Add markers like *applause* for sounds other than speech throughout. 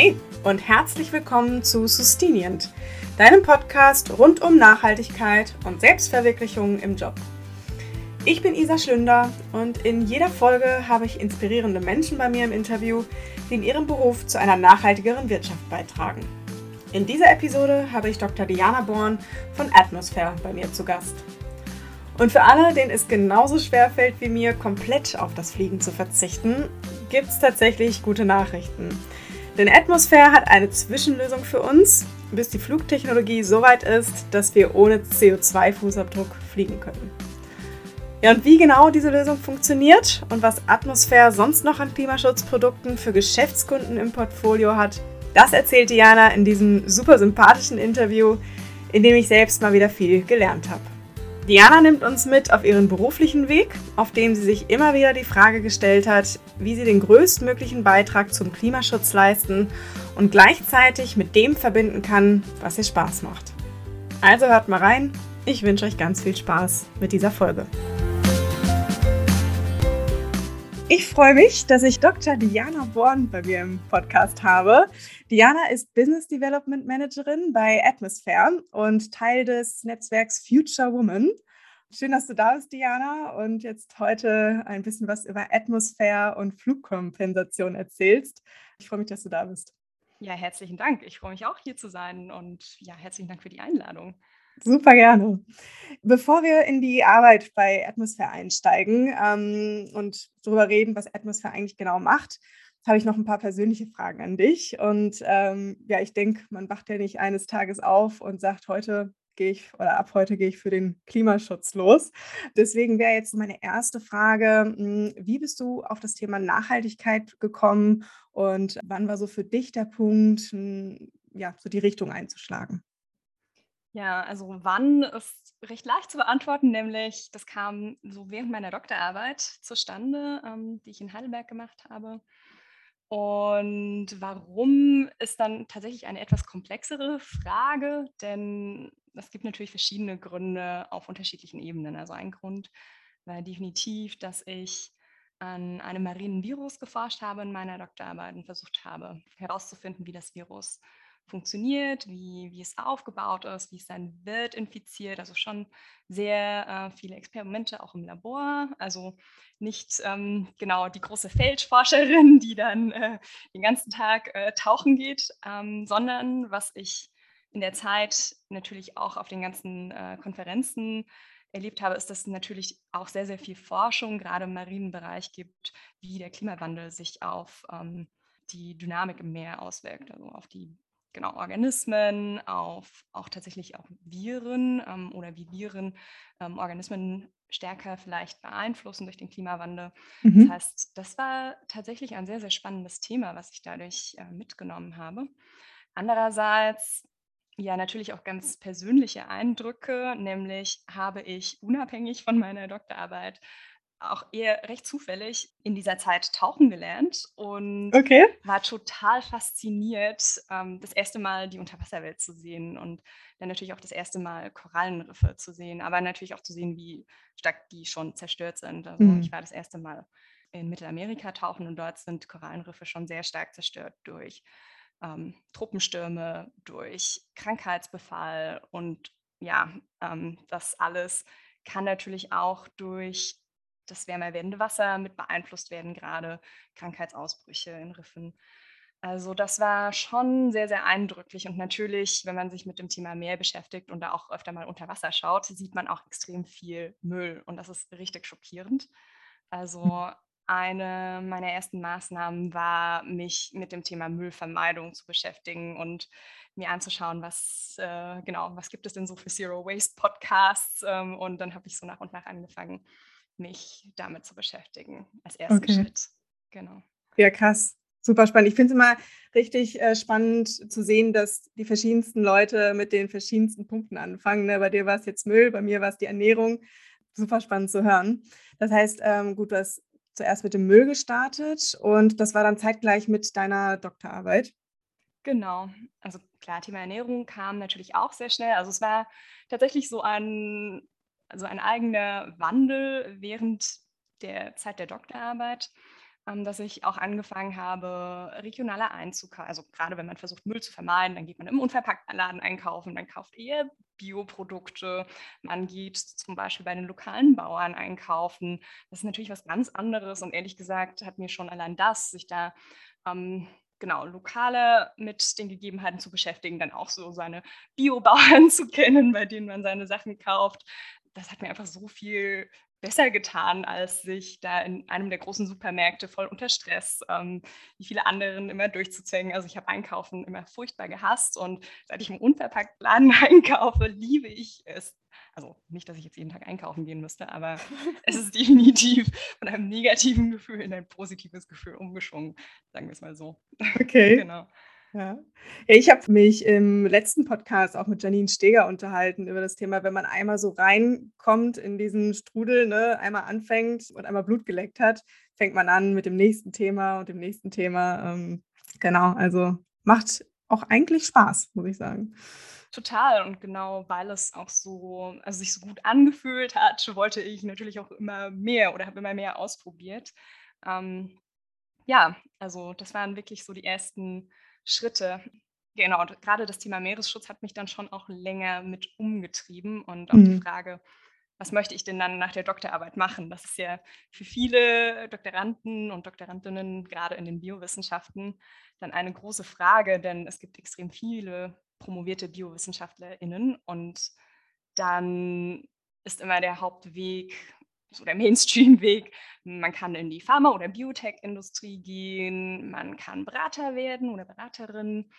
Hey und herzlich willkommen zu Sustinient, deinem Podcast rund um Nachhaltigkeit und Selbstverwirklichung im Job. Ich bin Isa Schlünder und in jeder Folge habe ich inspirierende Menschen bei mir im Interview, die in ihrem Beruf zu einer nachhaltigeren Wirtschaft beitragen. In dieser Episode habe ich Dr. Diana Born von Atmosphere bei mir zu Gast. Und für alle, denen es genauso schwer fällt wie mir, komplett auf das Fliegen zu verzichten, gibt es tatsächlich gute Nachrichten. Denn Atmosphere hat eine Zwischenlösung für uns, bis die Flugtechnologie so weit ist, dass wir ohne CO2-Fußabdruck fliegen können. Ja, und wie genau diese Lösung funktioniert und was Atmosphäre sonst noch an Klimaschutzprodukten für Geschäftskunden im Portfolio hat, das erzählt Diana in diesem super sympathischen Interview, in dem ich selbst mal wieder viel gelernt habe. Diana nimmt uns mit auf ihren beruflichen Weg, auf dem sie sich immer wieder die Frage gestellt hat, wie sie den größtmöglichen Beitrag zum Klimaschutz leisten und gleichzeitig mit dem verbinden kann, was ihr Spaß macht. Also hört mal rein, ich wünsche euch ganz viel Spaß mit dieser Folge. Ich freue mich, dass ich Dr. Diana Born bei mir im Podcast habe. Diana ist Business Development Managerin bei Atmosphere und Teil des Netzwerks Future Woman. Schön, dass du da bist, Diana, und jetzt heute ein bisschen was über Atmosphäre und Flugkompensation erzählst. Ich freue mich, dass du da bist. Ja, herzlichen Dank. Ich freue mich auch hier zu sein und ja, herzlichen Dank für die Einladung. Super gerne. Bevor wir in die Arbeit bei Atmosphäre einsteigen ähm, und darüber reden, was Atmosphäre eigentlich genau macht, habe ich noch ein paar persönliche Fragen an dich. Und ähm, ja, ich denke, man wacht ja nicht eines Tages auf und sagt, heute gehe ich oder ab heute gehe ich für den Klimaschutz los. Deswegen wäre jetzt meine erste Frage, hm, wie bist du auf das Thema Nachhaltigkeit gekommen und wann war so für dich der Punkt, hm, ja, so die Richtung einzuschlagen? Ja, also wann ist recht leicht zu beantworten, nämlich das kam so während meiner Doktorarbeit zustande, ähm, die ich in Heidelberg gemacht habe. Und warum ist dann tatsächlich eine etwas komplexere Frage, denn es gibt natürlich verschiedene Gründe auf unterschiedlichen Ebenen. Also ein Grund war definitiv, dass ich an einem marinen Virus geforscht habe in meiner Doktorarbeit und versucht habe herauszufinden, wie das Virus funktioniert, wie, wie es aufgebaut ist, wie es sein Wirt infiziert. Also schon sehr äh, viele Experimente auch im Labor. Also nicht ähm, genau die große Feldforscherin, *laughs* die dann äh, den ganzen Tag äh, tauchen geht, ähm, sondern was ich in der Zeit natürlich auch auf den ganzen äh, Konferenzen erlebt habe, ist, dass es natürlich auch sehr, sehr viel Forschung gerade im marinen Bereich gibt, wie der Klimawandel sich auf ähm, die Dynamik im Meer auswirkt, also auf die genau, Organismen, auf auch tatsächlich auch Viren ähm, oder wie Viren ähm, Organismen stärker vielleicht beeinflussen durch den Klimawandel. Mhm. Das heißt, das war tatsächlich ein sehr, sehr spannendes Thema, was ich dadurch äh, mitgenommen habe. Andererseits ja, natürlich auch ganz persönliche Eindrücke, nämlich habe ich unabhängig von meiner Doktorarbeit auch eher recht zufällig in dieser Zeit tauchen gelernt und okay. war total fasziniert, ähm, das erste Mal die Unterwasserwelt zu sehen und dann natürlich auch das erste Mal Korallenriffe zu sehen, aber natürlich auch zu sehen, wie stark die schon zerstört sind. Also mhm. ich war das erste Mal in Mittelamerika tauchen und dort sind Korallenriffe schon sehr stark zerstört durch ähm, Truppenstürme, durch Krankheitsbefall und ja, ähm, das alles kann natürlich auch durch das wärmer werdende Wasser mit beeinflusst werden, gerade Krankheitsausbrüche in Riffen. Also das war schon sehr, sehr eindrücklich. Und natürlich, wenn man sich mit dem Thema Meer beschäftigt und da auch öfter mal unter Wasser schaut, sieht man auch extrem viel Müll. Und das ist richtig schockierend. Also eine meiner ersten Maßnahmen war, mich mit dem Thema Müllvermeidung zu beschäftigen und mir anzuschauen, was äh, genau, was gibt es denn so für Zero Waste Podcasts? Ähm, und dann habe ich so nach und nach angefangen, mich damit zu beschäftigen als ersten okay. Schritt. Genau. Ja, krass. Super spannend. Ich finde es immer richtig äh, spannend zu sehen, dass die verschiedensten Leute mit den verschiedensten Punkten anfangen. Ne? Bei dir war es jetzt Müll, bei mir war es die Ernährung. Super spannend zu hören. Das heißt, ähm, gut, du hast zuerst mit dem Müll gestartet und das war dann zeitgleich mit deiner Doktorarbeit. Genau. Also klar, Thema Ernährung kam natürlich auch sehr schnell. Also es war tatsächlich so ein also ein eigener Wandel während der Zeit der Doktorarbeit, ähm, dass ich auch angefangen habe, regionaler einzukaufen. Also gerade wenn man versucht, Müll zu vermeiden, dann geht man im unverpackten Laden einkaufen, man kauft eher Bioprodukte, man geht zum Beispiel bei den lokalen Bauern einkaufen. Das ist natürlich was ganz anderes und ehrlich gesagt hat mir schon allein das, sich da ähm, genau, lokale mit den Gegebenheiten zu beschäftigen, dann auch so seine Biobauern *laughs* zu kennen, bei denen man seine Sachen kauft. Das hat mir einfach so viel besser getan, als sich da in einem der großen Supermärkte voll unter Stress, ähm, wie viele anderen immer durchzuzwängen. Also ich habe Einkaufen immer furchtbar gehasst und seit ich im unverpackten Laden *laughs* einkaufe, liebe ich es. Also nicht, dass ich jetzt jeden Tag einkaufen gehen müsste, aber *laughs* es ist definitiv von einem negativen Gefühl in ein positives Gefühl umgeschwungen, sagen wir es mal so. Okay. *laughs* genau. Ja. ich habe mich im letzten Podcast auch mit Janine Steger unterhalten über das Thema, wenn man einmal so reinkommt in diesen Strudel, ne, einmal anfängt und einmal Blut geleckt hat, fängt man an mit dem nächsten Thema und dem nächsten Thema. Ähm, genau, also macht auch eigentlich Spaß, muss ich sagen. Total und genau, weil es auch so, also sich so gut angefühlt hat, wollte ich natürlich auch immer mehr oder habe immer mehr ausprobiert. Ähm, ja, also das waren wirklich so die ersten Schritte. Genau, gerade das Thema Meeresschutz hat mich dann schon auch länger mit umgetrieben und auch mhm. die Frage, was möchte ich denn dann nach der Doktorarbeit machen? Das ist ja für viele Doktoranden und Doktorandinnen, gerade in den Biowissenschaften, dann eine große Frage, denn es gibt extrem viele promovierte BiowissenschaftlerInnen und dann ist immer der Hauptweg so der Mainstream-Weg. Man kann in die Pharma- oder Biotech-Industrie gehen, man kann Berater werden oder Beraterin.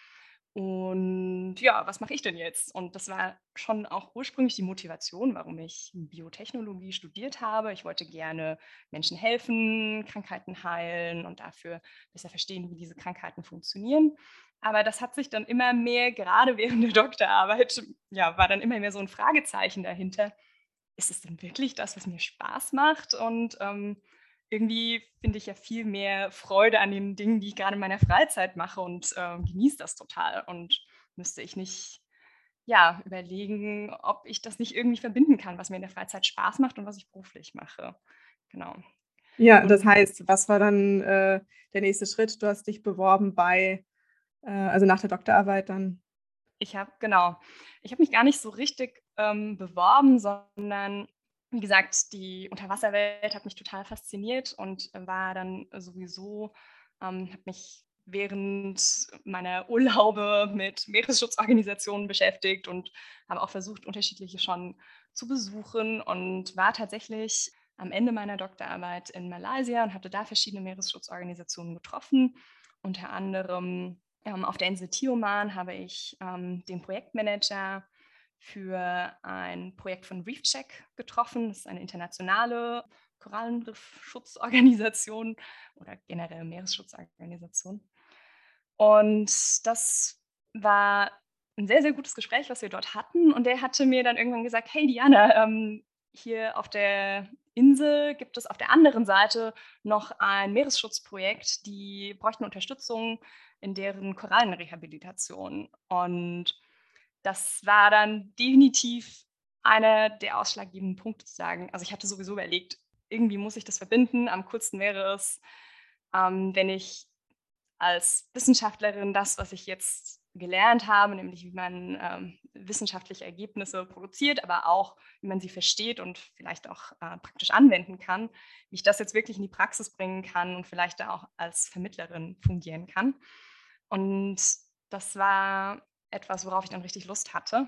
Und ja, was mache ich denn jetzt? Und das war schon auch ursprünglich die Motivation, warum ich Biotechnologie studiert habe. Ich wollte gerne Menschen helfen, Krankheiten heilen und dafür besser verstehen, wie diese Krankheiten funktionieren. Aber das hat sich dann immer mehr, gerade *laughs* während der Doktorarbeit, ja, war dann immer mehr so ein Fragezeichen dahinter ist es denn wirklich das, was mir Spaß macht? Und ähm, irgendwie finde ich ja viel mehr Freude an den Dingen, die ich gerade in meiner Freizeit mache und äh, genieße das total. Und müsste ich nicht ja, überlegen, ob ich das nicht irgendwie verbinden kann, was mir in der Freizeit Spaß macht und was ich beruflich mache. Genau. Ja, das heißt, was war dann äh, der nächste Schritt? Du hast dich beworben bei, äh, also nach der Doktorarbeit dann? Ich habe, genau, ich habe mich gar nicht so richtig ähm, beworben, sondern wie gesagt, die Unterwasserwelt hat mich total fasziniert und war dann sowieso, ähm, habe mich während meiner Urlaube mit Meeresschutzorganisationen beschäftigt und habe auch versucht, unterschiedliche schon zu besuchen und war tatsächlich am Ende meiner Doktorarbeit in Malaysia und hatte da verschiedene Meeresschutzorganisationen getroffen, unter anderem ähm, auf der Insel Tioman habe ich ähm, den Projektmanager für ein Projekt von ReefCheck getroffen. Das ist eine internationale Korallenriffschutzorganisation *laughs* oder generell Meeresschutzorganisation. Und das war ein sehr, sehr gutes Gespräch, was wir dort hatten. Und der hatte mir dann irgendwann gesagt, hey Diana, ähm, hier auf der Insel gibt es auf der anderen Seite noch ein Meeresschutzprojekt, die bräuchten Unterstützung in deren Korallenrehabilitation. Und das war dann definitiv einer der ausschlaggebenden Punkte zu sagen. Also ich hatte sowieso überlegt, irgendwie muss ich das verbinden. Am coolsten wäre es, ähm, wenn ich als Wissenschaftlerin das, was ich jetzt gelernt habe, nämlich wie man ähm, wissenschaftliche Ergebnisse produziert, aber auch wie man sie versteht und vielleicht auch äh, praktisch anwenden kann, wie ich das jetzt wirklich in die Praxis bringen kann und vielleicht auch als Vermittlerin fungieren kann. Und das war etwas, worauf ich dann richtig Lust hatte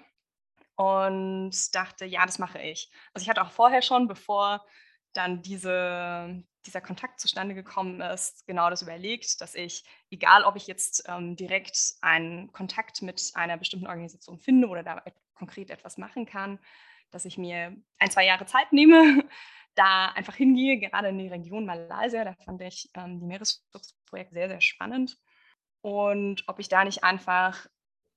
und dachte, ja, das mache ich. Also ich hatte auch vorher schon, bevor dann diese, dieser Kontakt zustande gekommen ist, genau das überlegt, dass ich, egal ob ich jetzt ähm, direkt einen Kontakt mit einer bestimmten Organisation finde oder da konkret etwas machen kann, dass ich mir ein, zwei Jahre Zeit nehme, *laughs* da einfach hingehe, gerade in die Region Malaysia. Da fand ich ähm, die Meeresschutzprojekte sehr, sehr spannend. Und ob ich da nicht einfach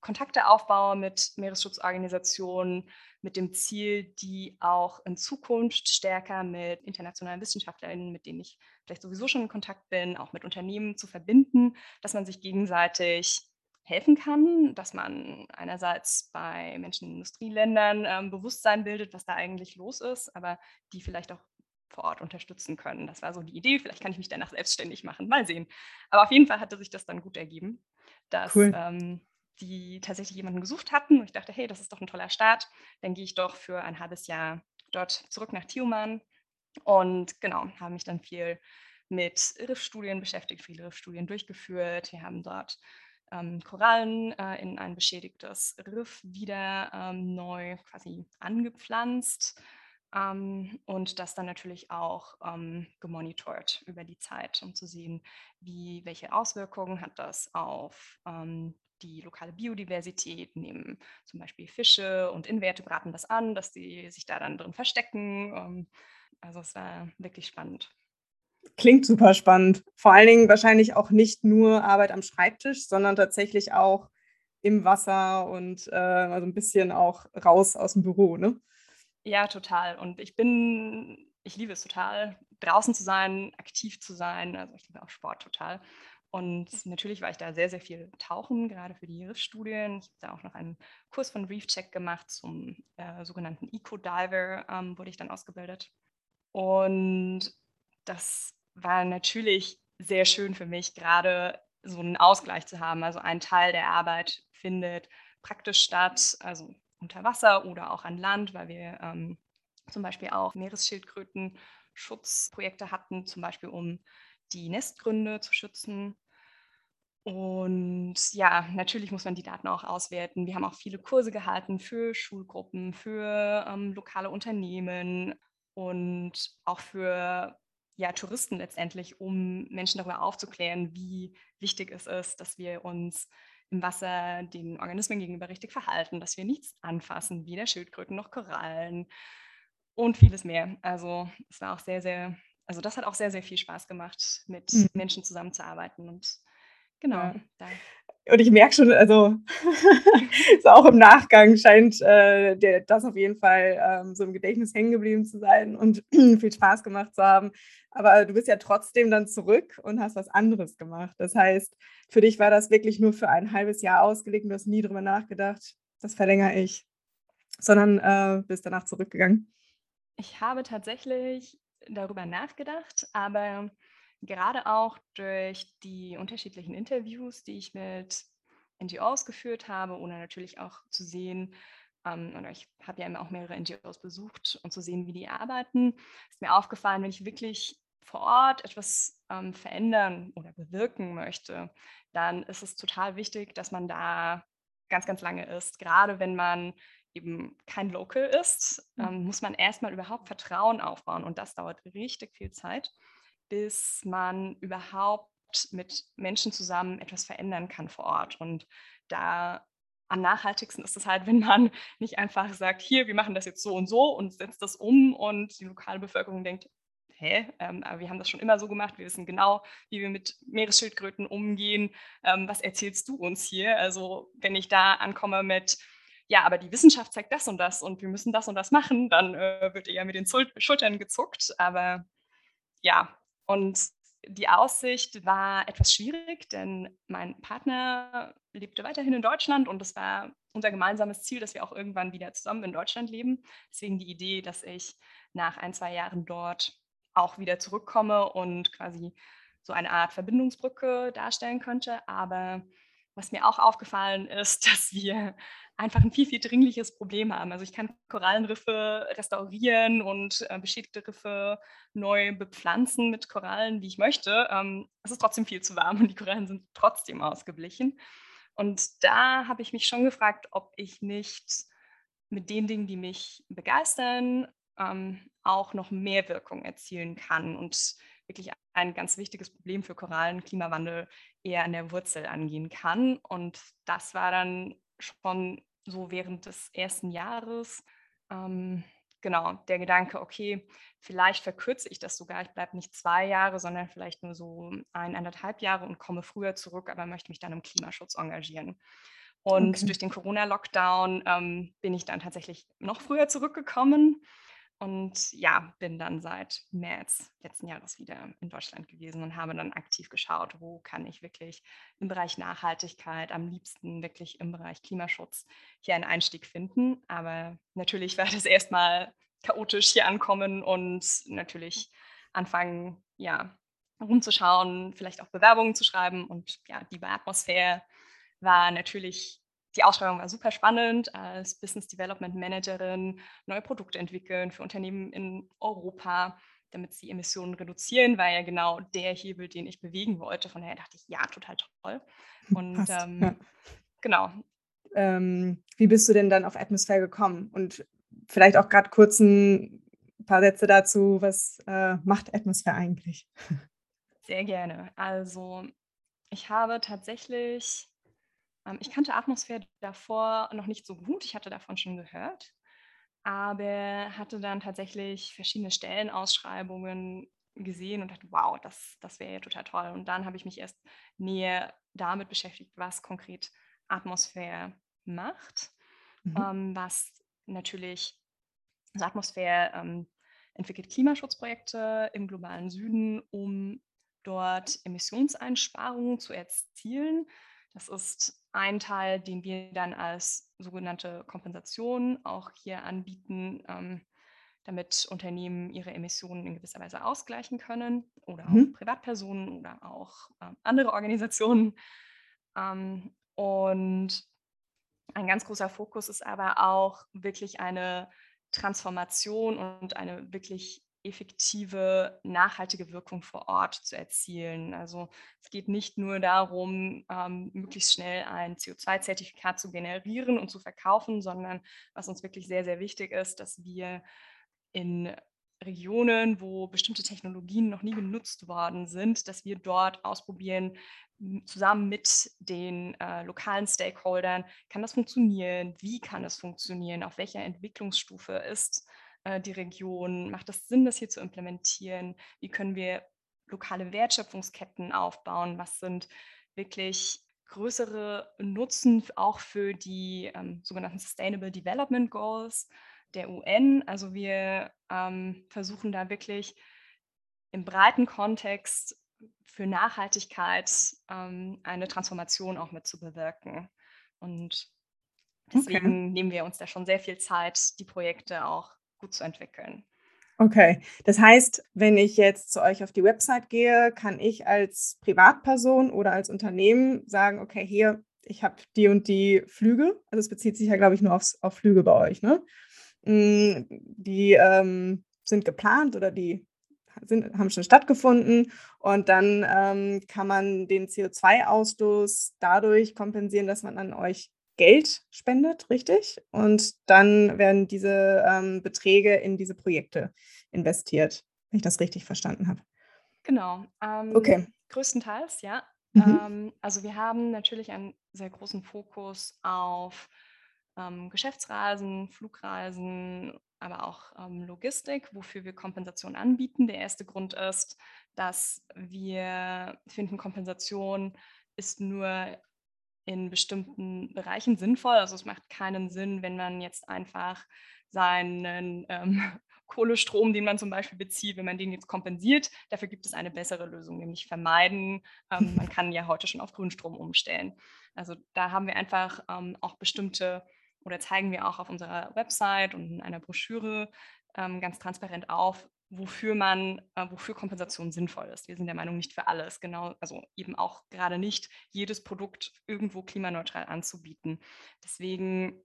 Kontakte aufbaue mit Meeresschutzorganisationen mit dem Ziel, die auch in Zukunft stärker mit internationalen Wissenschaftlerinnen, mit denen ich vielleicht sowieso schon in Kontakt bin, auch mit Unternehmen zu verbinden, dass man sich gegenseitig helfen kann, dass man einerseits bei Menschen in Industrieländern ähm, Bewusstsein bildet, was da eigentlich los ist, aber die vielleicht auch vor Ort unterstützen können. Das war so die Idee. Vielleicht kann ich mich danach selbstständig machen. Mal sehen. Aber auf jeden Fall hatte sich das dann gut ergeben, dass cool. ähm, die tatsächlich jemanden gesucht hatten. Und ich dachte, hey, das ist doch ein toller Start. Dann gehe ich doch für ein halbes Jahr dort zurück nach Tiuman und genau, habe mich dann viel mit Riffstudien beschäftigt, viele Riffstudien durchgeführt. Wir haben dort ähm, Korallen äh, in ein beschädigtes Riff wieder ähm, neu quasi angepflanzt ähm, und das dann natürlich auch ähm, gemonitort über die Zeit, um zu sehen, wie, welche Auswirkungen hat das auf ähm, die lokale Biodiversität, nehmen zum Beispiel Fische und Invertebraten das an, dass die sich da dann drin verstecken. Ähm, also es war wirklich spannend. Klingt super spannend. Vor allen Dingen wahrscheinlich auch nicht nur Arbeit am Schreibtisch, sondern tatsächlich auch im Wasser und äh, also ein bisschen auch raus aus dem Büro, ne? Ja, total. Und ich bin, ich liebe es total, draußen zu sein, aktiv zu sein. Also ich liebe auch Sport total. Und natürlich war ich da sehr, sehr viel tauchen, gerade für die Riffstudien. Ich habe da auch noch einen Kurs von Reefcheck gemacht zum äh, sogenannten Eco-Diver, ähm, wurde ich dann ausgebildet. Und das war natürlich sehr schön für mich, gerade so einen Ausgleich zu haben. Also ein Teil der Arbeit findet praktisch statt, also unter Wasser oder auch an Land, weil wir ähm, zum Beispiel auch Meeresschildkröten-Schutzprojekte hatten, zum Beispiel um die Nestgründe zu schützen. Und ja, natürlich muss man die Daten auch auswerten. Wir haben auch viele Kurse gehalten für Schulgruppen, für ähm, lokale Unternehmen und auch für ja, Touristen letztendlich, um Menschen darüber aufzuklären, wie wichtig es ist, dass wir uns im Wasser den Organismen gegenüber richtig verhalten, dass wir nichts anfassen, weder Schildkröten noch Korallen und vieles mehr. Also es war auch sehr, sehr, also das hat auch sehr, sehr viel Spaß gemacht, mit mhm. Menschen zusammenzuarbeiten und genau. Ja. Und ich merke schon, also *laughs* so auch im Nachgang scheint äh, der, das auf jeden Fall ähm, so im Gedächtnis hängen geblieben zu sein und *clears throat* viel Spaß gemacht zu haben. Aber du bist ja trotzdem dann zurück und hast was anderes gemacht. Das heißt, für dich war das wirklich nur für ein halbes Jahr ausgelegt und du hast nie drüber nachgedacht, das verlängere ich, sondern äh, bist danach zurückgegangen. Ich habe tatsächlich darüber nachgedacht, aber gerade auch durch die unterschiedlichen Interviews, die ich mit NGOs geführt habe, ohne natürlich auch zu sehen, ähm, oder ich habe ja immer auch mehrere NGOs besucht und zu sehen, wie die arbeiten, ist mir aufgefallen, wenn ich wirklich vor Ort etwas ähm, verändern oder bewirken möchte, dann ist es total wichtig, dass man da ganz, ganz lange ist. Gerade wenn man eben kein Local ist, mhm. ähm, muss man erstmal überhaupt Vertrauen aufbauen und das dauert richtig viel Zeit bis man überhaupt mit Menschen zusammen etwas verändern kann vor Ort. Und da am nachhaltigsten ist es halt, wenn man *laughs* nicht einfach sagt, hier, wir machen das jetzt so und so und setzt das um und die lokale Bevölkerung denkt, hä, ähm, aber wir haben das schon immer so gemacht, wir wissen genau, wie wir mit Meeresschildkröten umgehen. Ähm, was erzählst du uns hier? Also wenn ich da ankomme mit, ja, aber die Wissenschaft zeigt das und das und wir müssen das und das machen, dann äh, wird eher mit den Schultern gezuckt. Aber ja, und die Aussicht war etwas schwierig, denn mein Partner lebte weiterhin in Deutschland und es war unser gemeinsames Ziel, dass wir auch irgendwann wieder zusammen in Deutschland leben. Deswegen die Idee, dass ich nach ein, zwei Jahren dort auch wieder zurückkomme und quasi so eine Art Verbindungsbrücke darstellen könnte. Aber was mir auch aufgefallen ist, *laughs* dass wir einfach ein viel, viel dringliches Problem haben. Also ich kann Korallenriffe restaurieren und äh, beschädigte Riffe neu bepflanzen mit Korallen, wie ich möchte. Ähm, es ist trotzdem viel zu warm und die Korallen sind trotzdem ausgeblichen. Und da habe ich mich schon gefragt, ob ich nicht mit den Dingen, die mich begeistern, ähm, auch noch mehr Wirkung erzielen kann und wirklich ein ganz wichtiges Problem für Korallen, Klimawandel, eher an der Wurzel angehen kann. Und das war dann schon so während des ersten Jahres. Ähm, genau, der Gedanke, okay, vielleicht verkürze ich das sogar. Ich bleibe nicht zwei Jahre, sondern vielleicht nur so eineinhalb Jahre und komme früher zurück, aber möchte mich dann im Klimaschutz engagieren. Und okay. durch den Corona-Lockdown ähm, bin ich dann tatsächlich noch früher zurückgekommen und ja, bin dann seit März letzten Jahres wieder in Deutschland gewesen und habe dann aktiv geschaut, wo kann ich wirklich im Bereich Nachhaltigkeit, am liebsten wirklich im Bereich Klimaschutz hier einen Einstieg finden. Aber natürlich *laughs* war das erstmal chaotisch hier ankommen und natürlich anfangen, ja, rumzuschauen, vielleicht auch Bewerbungen zu schreiben. Und ja, die Atmosphäre war natürlich, die Ausschreibung war super spannend als Business Development Managerin, neue Produkte entwickeln für Unternehmen in Europa, damit sie Emissionen reduzieren, war ja genau der Hebel, den ich bewegen wollte. Von daher dachte ich, ja, total toll. Und ähm, ja. genau. Ähm, wie bist du denn dann auf Atmosphäre gekommen? Und vielleicht auch gerade kurz ein paar Sätze dazu, was äh, macht Atmosphäre eigentlich? Sehr gerne. Also ich habe tatsächlich, ich kannte Atmosphäre davor noch nicht so gut. Ich hatte davon schon gehört, aber hatte dann tatsächlich verschiedene Stellenausschreibungen gesehen und dachte, wow, das, das wäre ja total toll. Und dann habe ich mich erst näher damit beschäftigt, was konkret Atmosphäre macht, mhm. ähm, was natürlich, also Atmosphäre ähm, entwickelt Klimaschutzprojekte im globalen Süden, um dort Emissionseinsparungen zu erzielen. Das ist ein Teil, den wir dann als sogenannte Kompensation auch hier anbieten, ähm, damit Unternehmen ihre Emissionen in gewisser Weise ausgleichen können oder mhm. auch Privatpersonen oder auch äh, andere Organisationen. Ähm, und ein ganz großer Fokus ist aber auch wirklich eine Transformation und eine wirklich effektive, nachhaltige Wirkung vor Ort zu erzielen. Also es geht nicht nur darum, ähm, möglichst schnell ein CO2-Zertifikat zu generieren und zu verkaufen, sondern was uns wirklich sehr, sehr wichtig ist, dass wir in Regionen, wo bestimmte Technologien noch nie genutzt worden sind, dass wir dort ausprobieren, zusammen mit den äh, lokalen Stakeholdern, kann das funktionieren? Wie kann es funktionieren? Auf welcher Entwicklungsstufe ist äh, die Region? Macht es Sinn, das hier zu implementieren? Wie können wir lokale Wertschöpfungsketten aufbauen? Was sind wirklich größere Nutzen auch für die ähm, sogenannten Sustainable Development Goals der UN? Also wir ähm, versuchen da wirklich im breiten Kontext für Nachhaltigkeit ähm, eine Transformation auch mit zu bewirken. Und deswegen okay. nehmen wir uns da schon sehr viel Zeit, die Projekte auch gut zu entwickeln. Okay, das heißt, wenn ich jetzt zu euch auf die Website gehe, kann ich als Privatperson oder als Unternehmen sagen, okay, hier, ich habe die und die Flüge. Also es bezieht sich ja, glaube ich, nur aufs, auf Flüge bei euch, ne? Mm, die ähm, sind geplant oder die sind, haben schon stattgefunden und dann ähm, kann man den CO2-Ausstoß dadurch kompensieren, dass man an euch Geld spendet, richtig? Und dann werden diese ähm, Beträge in diese Projekte investiert, wenn ich das richtig verstanden habe. Genau. Ähm, okay. Größtenteils, ja. Mhm. Ähm, also wir haben natürlich einen sehr großen Fokus auf ähm, Geschäftsreisen, Flugreisen aber auch ähm, Logistik, wofür wir Kompensation anbieten. Der erste Grund ist, dass wir finden, Kompensation ist nur in bestimmten Bereichen sinnvoll. Also es macht keinen Sinn, wenn man jetzt einfach seinen ähm, *laughs* Kohlestrom, den man zum Beispiel bezieht, wenn man den jetzt kompensiert. Dafür gibt es eine bessere Lösung, nämlich vermeiden. Ähm, man kann ja heute schon auf Grünstrom umstellen. Also da haben wir einfach ähm, auch bestimmte oder zeigen wir auch auf unserer Website und in einer Broschüre ähm, ganz transparent auf, wofür man, äh, wofür Kompensation sinnvoll ist. Wir sind der Meinung, nicht für alles, genau, also eben auch gerade nicht jedes Produkt irgendwo klimaneutral anzubieten. Deswegen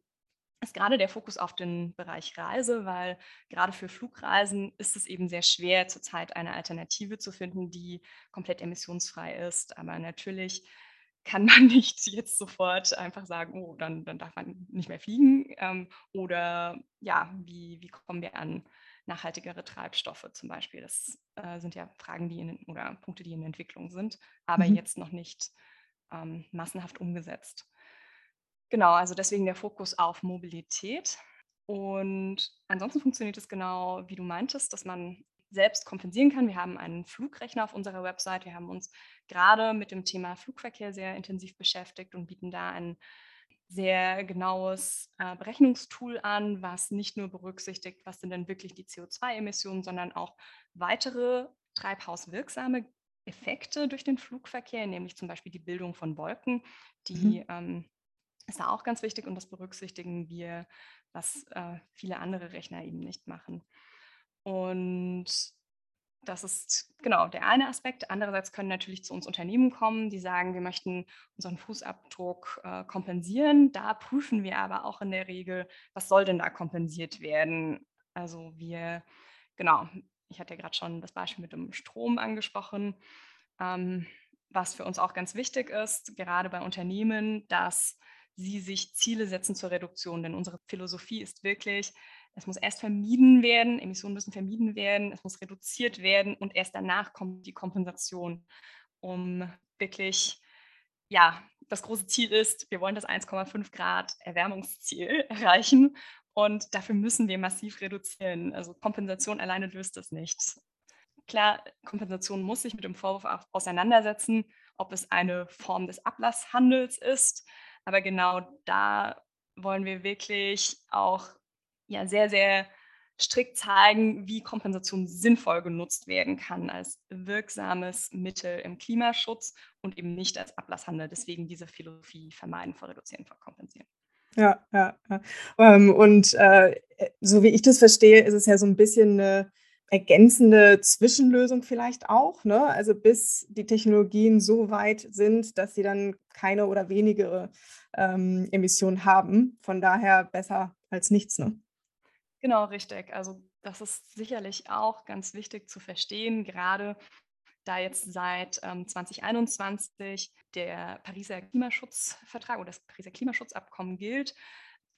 ist gerade der Fokus auf den Bereich Reise, weil gerade für Flugreisen ist es eben sehr schwer, zurzeit eine Alternative zu finden, die komplett emissionsfrei ist. Aber natürlich kann man *laughs* nicht jetzt sofort einfach sagen, oh, dann, dann darf man nicht mehr fliegen. Ähm, oder ja, wie, wie kommen wir an nachhaltigere Treibstoffe zum Beispiel? Das äh, sind ja Fragen, die in, oder Punkte, die in Entwicklung sind, aber mhm. jetzt noch nicht ähm, massenhaft umgesetzt. Genau, also deswegen der Fokus auf Mobilität. Und ansonsten funktioniert es genau, wie du meintest, dass man selbst kompensieren kann. Wir haben einen Flugrechner auf unserer Website. Wir haben uns gerade mit dem Thema Flugverkehr sehr intensiv beschäftigt und bieten da ein sehr genaues äh, Berechnungstool an, was nicht nur berücksichtigt, was sind denn wirklich die CO2-Emissionen, sondern auch weitere treibhauswirksame Effekte durch den Flugverkehr, nämlich zum Beispiel die Bildung von Wolken, die mhm. ähm, ist da auch ganz wichtig und das berücksichtigen wir, was äh, viele andere Rechner eben nicht machen. Und das ist genau der eine Aspekt. Andererseits können natürlich zu uns Unternehmen kommen, die sagen, wir möchten unseren Fußabdruck äh, kompensieren. Da prüfen wir aber auch in der Regel, was soll denn da kompensiert werden. Also wir, genau, ich hatte ja gerade schon das Beispiel mit dem Strom angesprochen. Ähm, was für uns auch ganz wichtig ist, gerade bei Unternehmen, dass sie sich Ziele setzen zur Reduktion. Denn unsere Philosophie ist wirklich, es muss erst vermieden werden, Emissionen müssen vermieden werden, es muss reduziert werden und erst danach kommt die Kompensation, um wirklich, ja, das große Ziel ist, wir wollen das 1,5 Grad Erwärmungsziel *laughs* erreichen und dafür müssen wir massiv reduzieren. Also Kompensation alleine löst das nicht. Klar, Kompensation muss sich mit dem Vorwurf auseinandersetzen, ob es eine Form des Ablasshandels ist. Aber genau da wollen wir wirklich auch ja, sehr, sehr strikt zeigen, wie Kompensation sinnvoll genutzt werden kann als wirksames Mittel im Klimaschutz und eben nicht als Ablasshandel. Deswegen diese Philosophie vermeiden vor Reduzieren, vor Kompensieren. Ja, ja, ja. Ähm, und äh, so wie ich das verstehe, ist es ja so ein bisschen eine ergänzende Zwischenlösung vielleicht auch, ne? Also bis die Technologien so weit sind, dass sie dann keine oder wenige ähm, Emissionen haben. Von daher besser als nichts, ne? Genau, richtig. Also das ist sicherlich auch ganz wichtig zu verstehen, gerade da jetzt seit ähm, 2021 der Pariser Klimaschutzvertrag oder das Pariser Klimaschutzabkommen gilt.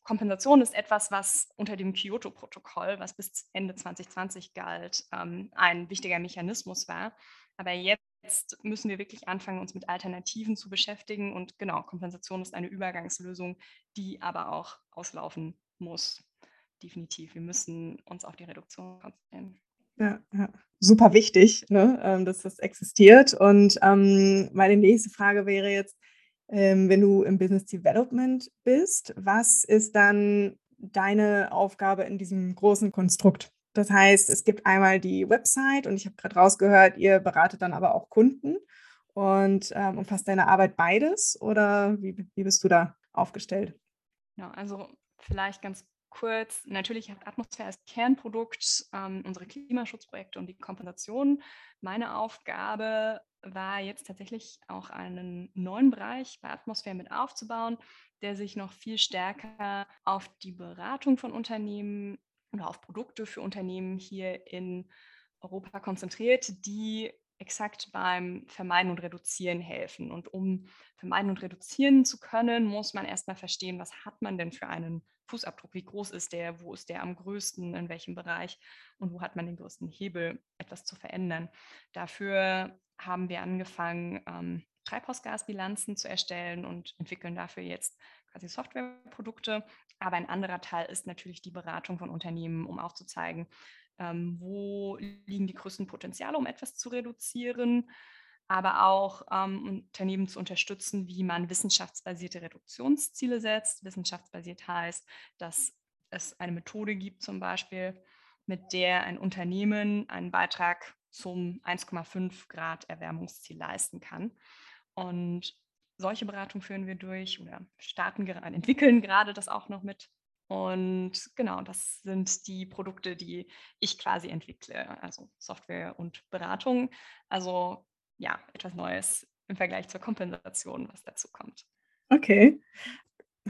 Kompensation ist etwas, was unter dem Kyoto-Protokoll, was bis Ende 2020 galt, ähm, ein wichtiger Mechanismus war. Aber jetzt müssen wir wirklich anfangen, uns mit Alternativen zu beschäftigen. Und genau, Kompensation ist eine Übergangslösung, die aber auch auslaufen muss. Definitiv. Wir müssen uns auf die Reduktion konzentrieren. Ja, ja. super wichtig, ne, ähm, dass das existiert. Und ähm, meine nächste Frage wäre jetzt, ähm, wenn du im Business Development bist, was ist dann deine Aufgabe in diesem großen Konstrukt? Das heißt, es gibt einmal die Website und ich habe gerade rausgehört, ihr beratet dann aber auch Kunden und ähm, umfasst deine Arbeit beides oder wie, wie bist du da aufgestellt? Ja, also vielleicht ganz kurz, natürlich hat Atmosphäre als Kernprodukt ähm, unsere Klimaschutzprojekte und die Kompensation. Meine Aufgabe war jetzt tatsächlich auch einen neuen Bereich bei Atmosphäre mit aufzubauen, der sich noch viel stärker auf die Beratung von Unternehmen oder auf Produkte für Unternehmen hier in Europa konzentriert, die exakt beim Vermeiden und Reduzieren helfen. Und um vermeiden und reduzieren zu können, muss man erstmal verstehen, was hat man denn für einen Fußabdruck, wie groß ist der, wo ist der am größten, in welchem Bereich und wo hat man den größten Hebel, etwas zu verändern. Dafür haben wir angefangen, ähm, Treibhausgasbilanzen zu erstellen und entwickeln dafür jetzt quasi Softwareprodukte. Aber ein anderer Teil ist natürlich die Beratung von Unternehmen, um aufzuzeigen, ähm, wo liegen die größten Potenziale, um etwas zu reduzieren, aber auch ähm, Unternehmen zu unterstützen, wie man wissenschaftsbasierte Reduktionsziele setzt. Wissenschaftsbasiert heißt, dass es eine Methode gibt, zum Beispiel, mit der ein Unternehmen einen Beitrag zum 1,5 Grad Erwärmungsziel leisten kann. Und solche Beratung führen wir durch oder starten entwickeln gerade das auch noch mit und genau, das sind die Produkte, die ich quasi entwickle, also Software und Beratung. Also ja, etwas Neues im Vergleich zur Kompensation, was dazu kommt. Okay.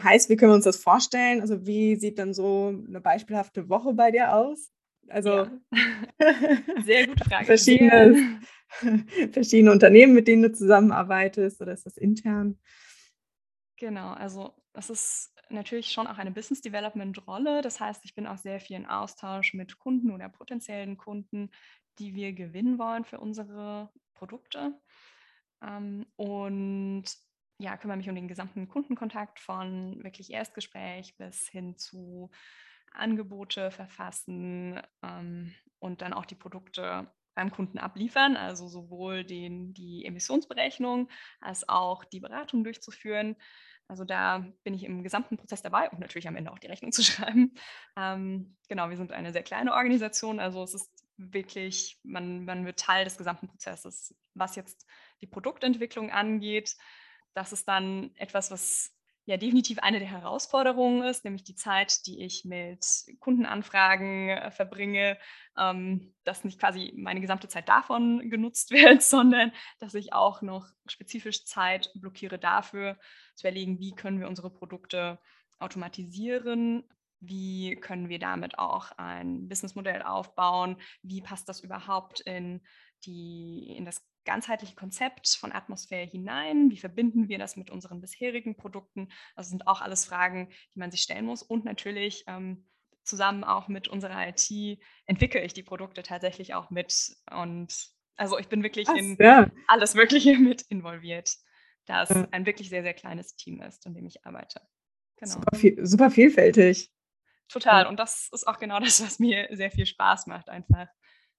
Heißt, wie können wir uns das vorstellen? Also wie sieht dann so eine beispielhafte Woche bei dir aus? Also ja. *laughs* sehr gute *laughs* Frage. Verschiedene, *laughs* verschiedene Unternehmen, mit denen du zusammenarbeitest oder ist das intern? Genau, also es ist natürlich schon auch eine Business Development Rolle. Das heißt, ich bin auch sehr viel in Austausch mit Kunden oder potenziellen Kunden, die wir gewinnen wollen für unsere Produkte. Ähm, und ja, kümmere mich um den gesamten Kundenkontakt von wirklich Erstgespräch bis hin zu Angebote verfassen ähm, und dann auch die Produkte beim Kunden abliefern, also sowohl den, die Emissionsberechnung als auch die Beratung durchzuführen. Also da bin ich im gesamten Prozess dabei und natürlich am Ende auch die Rechnung zu *laughs* schreiben. Ähm, genau, wir sind eine sehr kleine Organisation, also es ist wirklich, man, man wird Teil des gesamten Prozesses. Was jetzt die Produktentwicklung angeht, das ist dann etwas, was ja definitiv eine der Herausforderungen ist, nämlich die Zeit, die ich mit Kundenanfragen äh, verbringe, ähm, dass nicht quasi meine gesamte Zeit davon genutzt *laughs* wird, sondern dass ich auch noch spezifisch Zeit blockiere dafür, zu überlegen, wie können wir unsere Produkte automatisieren, wie können wir damit auch ein Businessmodell aufbauen, wie passt das überhaupt in, die, in das ganzheitliche Konzept von Atmosphäre hinein? Wie verbinden wir das mit unseren bisherigen Produkten? Das sind auch alles Fragen, die man sich stellen muss. Und natürlich ähm, zusammen auch mit unserer IT entwickle ich die Produkte tatsächlich auch mit. Und also ich bin wirklich Was, in ja. alles Mögliche *laughs* mit involviert, da es ja. ein wirklich sehr, sehr kleines Team ist, in dem ich arbeite. Genau. Super, viel, super vielfältig. Total. Und das ist auch genau das, was mir sehr viel Spaß macht, einfach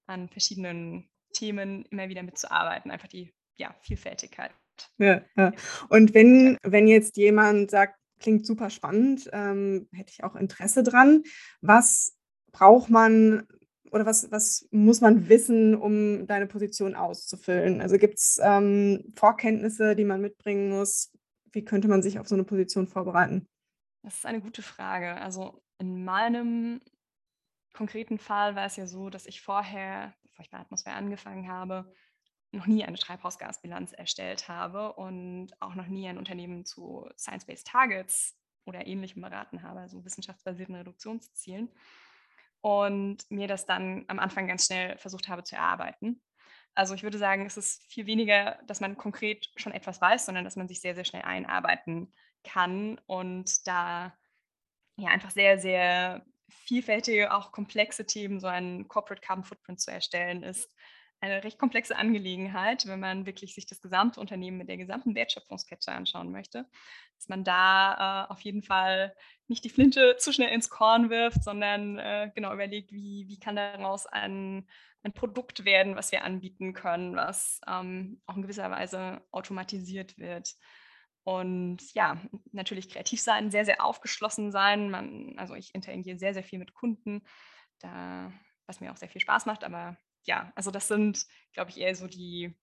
an verschiedenen Themen immer wieder mitzuarbeiten, einfach die ja, Vielfältigkeit. Ja, ja. Und wenn, wenn jetzt jemand sagt, klingt super spannend, ähm, hätte ich auch Interesse dran, was braucht man oder was, was muss man wissen, um deine Position auszufüllen? Also gibt es ähm, Vorkenntnisse, die man mitbringen muss? Wie könnte man sich auf so eine Position vorbereiten? Das ist eine gute Frage. Also in meinem konkreten Fall war es ja so, dass ich vorher, bevor ich bei Atmosphäre angefangen habe, noch nie eine Treibhausgasbilanz erstellt habe und auch noch nie ein Unternehmen zu Science-Based Targets oder ähnlichem beraten habe, also wissenschaftsbasierten Reduktionszielen. Und mir das dann am Anfang ganz schnell versucht habe zu erarbeiten. Also ich würde sagen, es ist viel weniger, dass man konkret schon etwas weiß, sondern dass man sich sehr, sehr schnell einarbeiten kann und da ja einfach sehr, sehr vielfältige, auch komplexe Themen, so einen Corporate Carbon Footprint zu erstellen, ist eine recht komplexe Angelegenheit, wenn man wirklich sich das gesamte Unternehmen mit der gesamten Wertschöpfungskette anschauen möchte. Dass man da äh, auf jeden Fall nicht die Flinte zu schnell ins Korn wirft, sondern äh, genau überlegt, wie, wie kann daraus ein, ein Produkt werden, was wir anbieten können, was ähm, auch in gewisser Weise automatisiert wird. Und ja, natürlich kreativ sein, sehr, sehr aufgeschlossen sein. Man, also ich interagiere sehr, sehr viel mit Kunden, da, was mir auch sehr viel Spaß macht. Aber ja, also das sind, glaube ich, eher so die,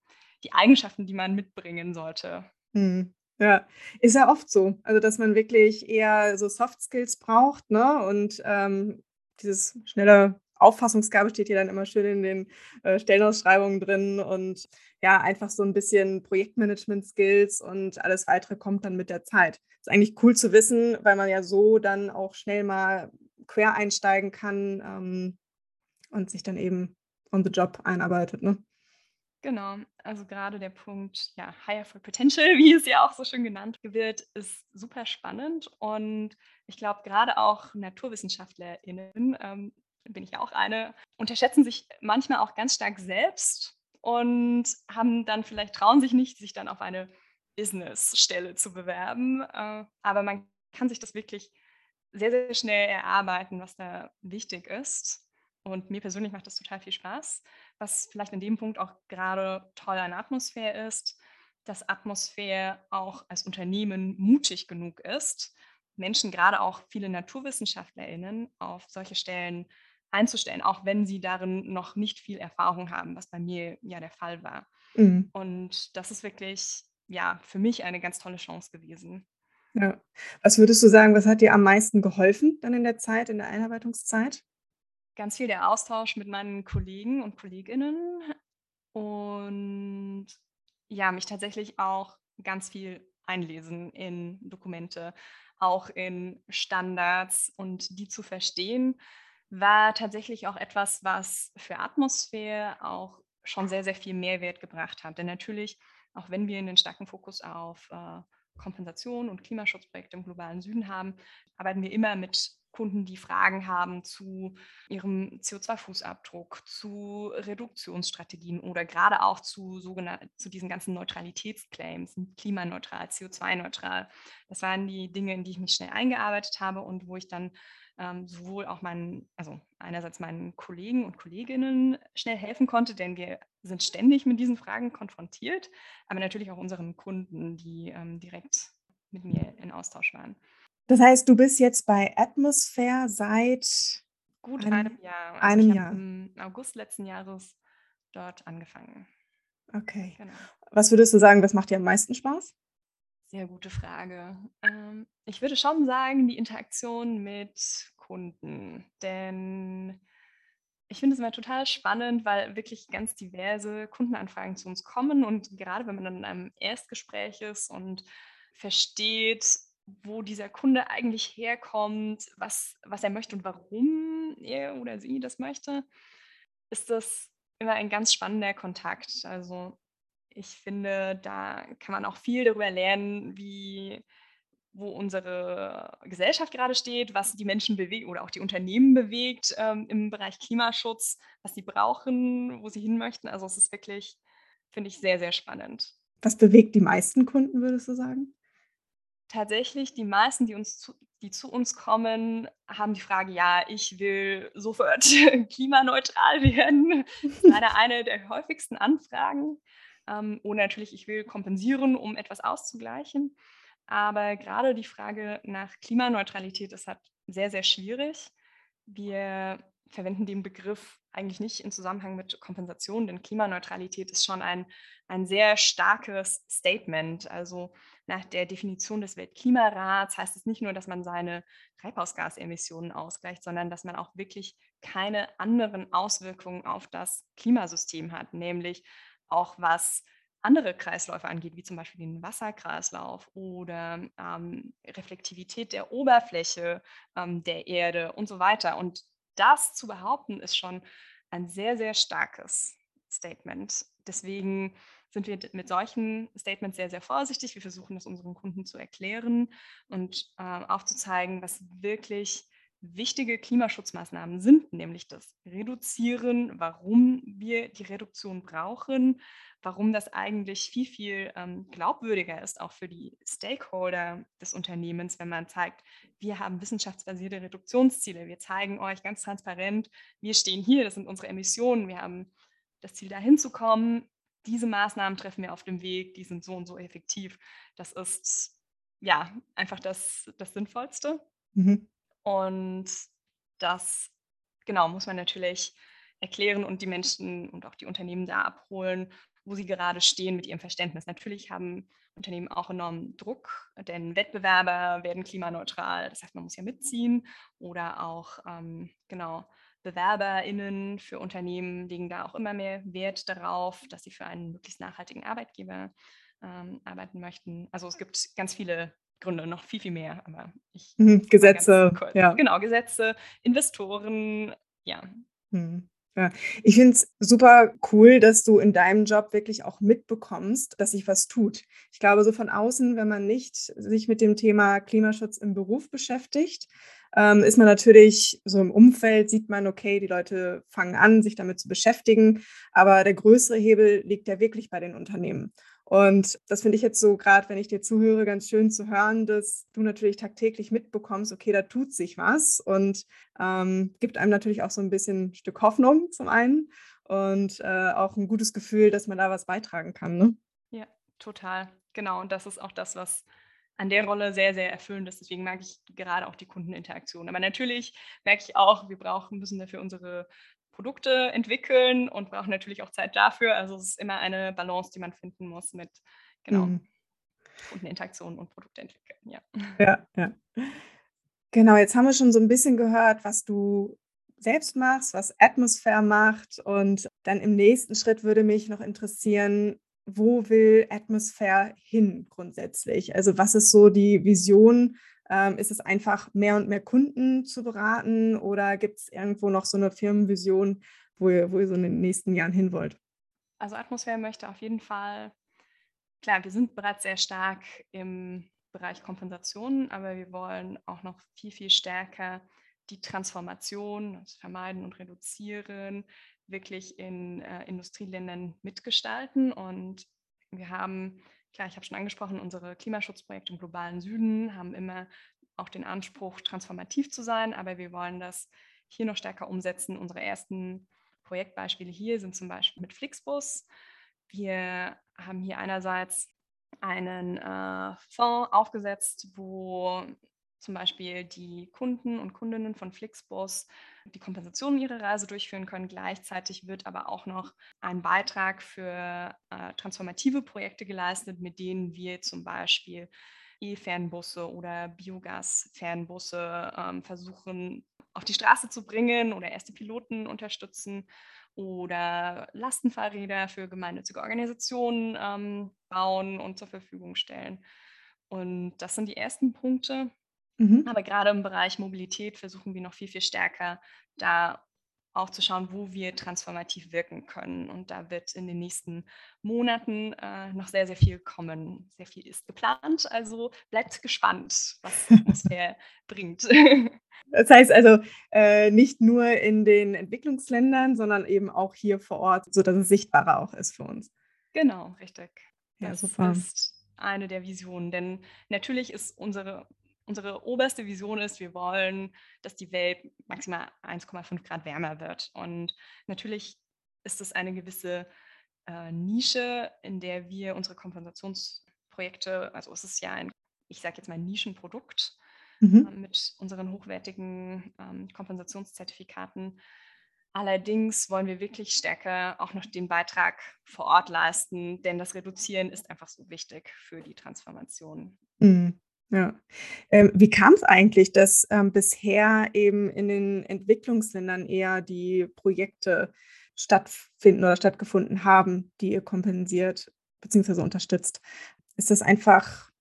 die Eigenschaften, die man mitbringen sollte. Hm. Ja, ist ja oft so. Also, dass man wirklich eher so Soft Skills braucht, ne? Und ähm, dieses schnelle Auffassungsgabe steht hier dann immer schön in den äh, Stellenausschreibungen drin und ja, einfach so ein bisschen Projektmanagement-Skills und alles weitere kommt dann mit der Zeit. Ist eigentlich cool zu wissen, weil man ja so dann auch schnell mal quer einsteigen kann ähm, und sich dann eben on the job einarbeitet. Ne? Genau, also gerade der Punkt, ja, Higher for Potential, *laughs* wie es ja auch so schön genannt wird, ist super spannend. Und ich glaube, gerade auch NaturwissenschaftlerInnen ähm, bin ich auch eine, unterschätzen sich manchmal auch ganz stark selbst und haben dann vielleicht trauen sich nicht, sich dann auf eine Businessstelle zu bewerben. Äh, aber man kann sich das wirklich sehr, sehr schnell erarbeiten, was da wichtig ist. Und mir persönlich macht das total viel Spaß. Was vielleicht in dem Punkt auch gerade toll an Atmosphäre ist, dass Atmosphäre auch als Unternehmen mutig genug ist, Menschen, gerade auch viele NaturwissenschaftlerInnen, auf solche Stellen einzustellen, auch wenn sie darin noch nicht viel Erfahrung haben, was bei mir ja der Fall war. Mhm. Und das ist wirklich, ja, für mich eine ganz tolle Chance gewesen. Ja. Was würdest du sagen, was hat dir am meisten geholfen dann in der Zeit, in der Einarbeitungszeit? Ganz viel der Austausch mit meinen Kollegen und Kolleginnen und ja, mich tatsächlich auch ganz viel einlesen in Dokumente, auch in Standards und die zu verstehen war tatsächlich auch etwas, was für Atmosphäre auch schon sehr, sehr viel Mehrwert gebracht hat. Denn natürlich, auch wenn wir einen starken Fokus auf äh, Kompensation und Klimaschutzprojekte im globalen Süden haben, arbeiten wir immer mit Kunden, die Fragen haben zu ihrem CO2-Fußabdruck, zu Reduktionsstrategien oder gerade auch zu, zu diesen ganzen Neutralitätsclaims, klimaneutral, CO2-neutral. Das waren die Dinge, in die ich mich schnell eingearbeitet habe und wo ich dann ähm, sowohl auch meinen, also einerseits meinen Kollegen und Kolleginnen schnell helfen konnte, denn wir sind ständig mit diesen Fragen konfrontiert, aber natürlich auch unseren Kunden, die ähm, direkt mit mir in Austausch waren. Das heißt, du bist jetzt bei Atmosphere seit gut einem, einem Jahr. Also einem Jahr. Im August letzten Jahres dort angefangen. Okay. Genau. Was würdest du sagen, was macht dir am meisten Spaß? Sehr gute Frage. Ähm, ich würde schon sagen, die Interaktion mit Kunden. Denn ich finde es immer total spannend, weil wirklich ganz diverse Kundenanfragen zu uns kommen. Und gerade wenn man dann in einem Erstgespräch ist und versteht, wo dieser Kunde eigentlich herkommt, was, was er möchte und warum er oder sie das möchte, ist das immer ein ganz spannender Kontakt. Also ich finde, da kann man auch viel darüber lernen, wie wo unsere Gesellschaft gerade steht, was die Menschen bewegt oder auch die Unternehmen bewegt ähm, im Bereich Klimaschutz, was sie brauchen, wo sie hin möchten. Also es ist wirklich, finde ich, sehr, sehr spannend. Was bewegt die meisten Kunden, würdest du sagen? Tatsächlich, die meisten, die, uns zu, die zu uns kommen, haben die Frage, ja, ich will sofort *laughs* klimaneutral werden. Das ist leider *laughs* eine der häufigsten Anfragen. Ähm, oder natürlich, ich will kompensieren, um etwas auszugleichen. Aber gerade die Frage nach Klimaneutralität ist halt sehr, sehr schwierig. Wir verwenden den Begriff eigentlich nicht in Zusammenhang mit Kompensation, denn Klimaneutralität ist schon ein, ein sehr starkes Statement. Also nach der Definition des Weltklimarats heißt es nicht nur, dass man seine Treibhausgasemissionen ausgleicht, sondern dass man auch wirklich keine anderen Auswirkungen auf das Klimasystem hat, nämlich auch was andere Kreisläufe angeht, wie zum Beispiel den Wasserkreislauf oder ähm, Reflektivität der Oberfläche ähm, der Erde und so weiter. Und das zu behaupten, ist schon ein sehr, sehr starkes Statement. Deswegen sind wir mit solchen Statements sehr, sehr vorsichtig. Wir versuchen das unseren Kunden zu erklären und äh, aufzuzeigen, was wirklich wichtige Klimaschutzmaßnahmen sind, nämlich das Reduzieren, warum wir die Reduktion brauchen, warum das eigentlich viel, viel ähm, glaubwürdiger ist, auch für die Stakeholder des Unternehmens, wenn man zeigt, wir haben wissenschaftsbasierte Reduktionsziele. Wir zeigen euch ganz transparent, wir stehen hier, das sind unsere Emissionen, wir haben das Ziel, dahin zu kommen. Diese Maßnahmen treffen wir auf dem Weg, die sind so und so effektiv. Das ist ja einfach das, das Sinnvollste. Mhm. Und das, genau, muss man natürlich erklären und die Menschen und auch die Unternehmen da abholen, wo sie gerade stehen mit ihrem Verständnis. Natürlich haben Unternehmen auch enormen Druck, denn Wettbewerber werden klimaneutral. Das heißt, man muss ja mitziehen oder auch, ähm, genau, BewerberInnen für Unternehmen legen da auch immer mehr Wert darauf, dass sie für einen möglichst nachhaltigen Arbeitgeber ähm, arbeiten möchten. Also es gibt ganz viele Gründe, noch viel, viel mehr. Aber ich mhm, Gesetze, ja. Genau, Gesetze, Investoren, ja. Mhm. Ja, ich finde es super cool, dass du in deinem Job wirklich auch mitbekommst, dass sich was tut. Ich glaube, so von außen, wenn man nicht sich mit dem Thema Klimaschutz im Beruf beschäftigt, ähm, ist man natürlich so im Umfeld, sieht man, okay, die Leute fangen an, sich damit zu beschäftigen, aber der größere Hebel liegt ja wirklich bei den Unternehmen. Und das finde ich jetzt so, gerade wenn ich dir zuhöre, ganz schön zu hören, dass du natürlich tagtäglich mitbekommst, okay, da tut sich was und ähm, gibt einem natürlich auch so ein bisschen ein Stück Hoffnung zum einen und äh, auch ein gutes Gefühl, dass man da was beitragen kann. Ne? Ja, total. Genau. Und das ist auch das, was an der Rolle sehr, sehr erfüllend ist. Deswegen mag ich gerade auch die Kundeninteraktion. Aber natürlich merke ich auch, wir brauchen, müssen dafür unsere Produkte entwickeln und brauchen natürlich auch Zeit dafür. Also es ist immer eine Balance, die man finden muss mit genau mhm. Kundeninteraktion und Produkte entwickeln. Ja. ja, ja. Genau, jetzt haben wir schon so ein bisschen gehört, was du selbst machst, was Atmosphäre macht. Und dann im nächsten Schritt würde mich noch interessieren, wo will Atmosphäre hin grundsätzlich? Also was ist so die Vision ähm, ist es einfach, mehr und mehr Kunden zu beraten oder gibt es irgendwo noch so eine Firmenvision, wo ihr, wo ihr so in den nächsten Jahren hin wollt? Also Atmosphäre möchte auf jeden Fall, klar, wir sind bereits sehr stark im Bereich Kompensation, aber wir wollen auch noch viel, viel stärker die Transformation, das Vermeiden und Reduzieren wirklich in äh, Industrieländern mitgestalten. Und wir haben Klar, ich habe schon angesprochen, unsere Klimaschutzprojekte im globalen Süden haben immer auch den Anspruch, transformativ zu sein, aber wir wollen das hier noch stärker umsetzen. Unsere ersten Projektbeispiele hier sind zum Beispiel mit Flixbus. Wir haben hier einerseits einen äh, Fonds aufgesetzt, wo zum Beispiel die Kunden und Kundinnen von Flixbus die Kompensation ihrer Reise durchführen können. Gleichzeitig wird aber auch noch ein Beitrag für äh, transformative Projekte geleistet, mit denen wir zum Beispiel E-Fernbusse oder Biogas-Fernbusse ähm, versuchen auf die Straße zu bringen oder erste Piloten unterstützen oder Lastenfahrräder für gemeinnützige Organisationen ähm, bauen und zur Verfügung stellen. Und das sind die ersten Punkte. Mhm. Aber gerade im Bereich Mobilität versuchen wir noch viel, viel stärker da auch zu schauen, wo wir transformativ wirken können. Und da wird in den nächsten Monaten äh, noch sehr, sehr viel kommen. Sehr viel ist geplant. Also bleibt gespannt, was *laughs* Atmosphäre bringt. Das heißt also äh, nicht nur in den Entwicklungsländern, sondern eben auch hier vor Ort, sodass es sichtbarer auch ist für uns. Genau, richtig. Ja, das super. ist eine der Visionen. Denn natürlich ist unsere unsere oberste Vision ist, wir wollen, dass die Welt maximal 1,5 Grad wärmer wird. Und natürlich ist es eine gewisse äh, Nische, in der wir unsere Kompensationsprojekte, also es ist ja ein, ich sage jetzt mal, Nischenprodukt mhm. äh, mit unseren hochwertigen ähm, Kompensationszertifikaten. Allerdings wollen wir wirklich stärker auch noch den Beitrag vor Ort leisten, denn das Reduzieren ist einfach so wichtig für die Transformation. Mhm. Ja. Ähm, wie kam es eigentlich, dass ähm, bisher eben in den Entwicklungsländern eher die Projekte stattfinden oder stattgefunden haben, die ihr kompensiert bzw. unterstützt? Ist das einfach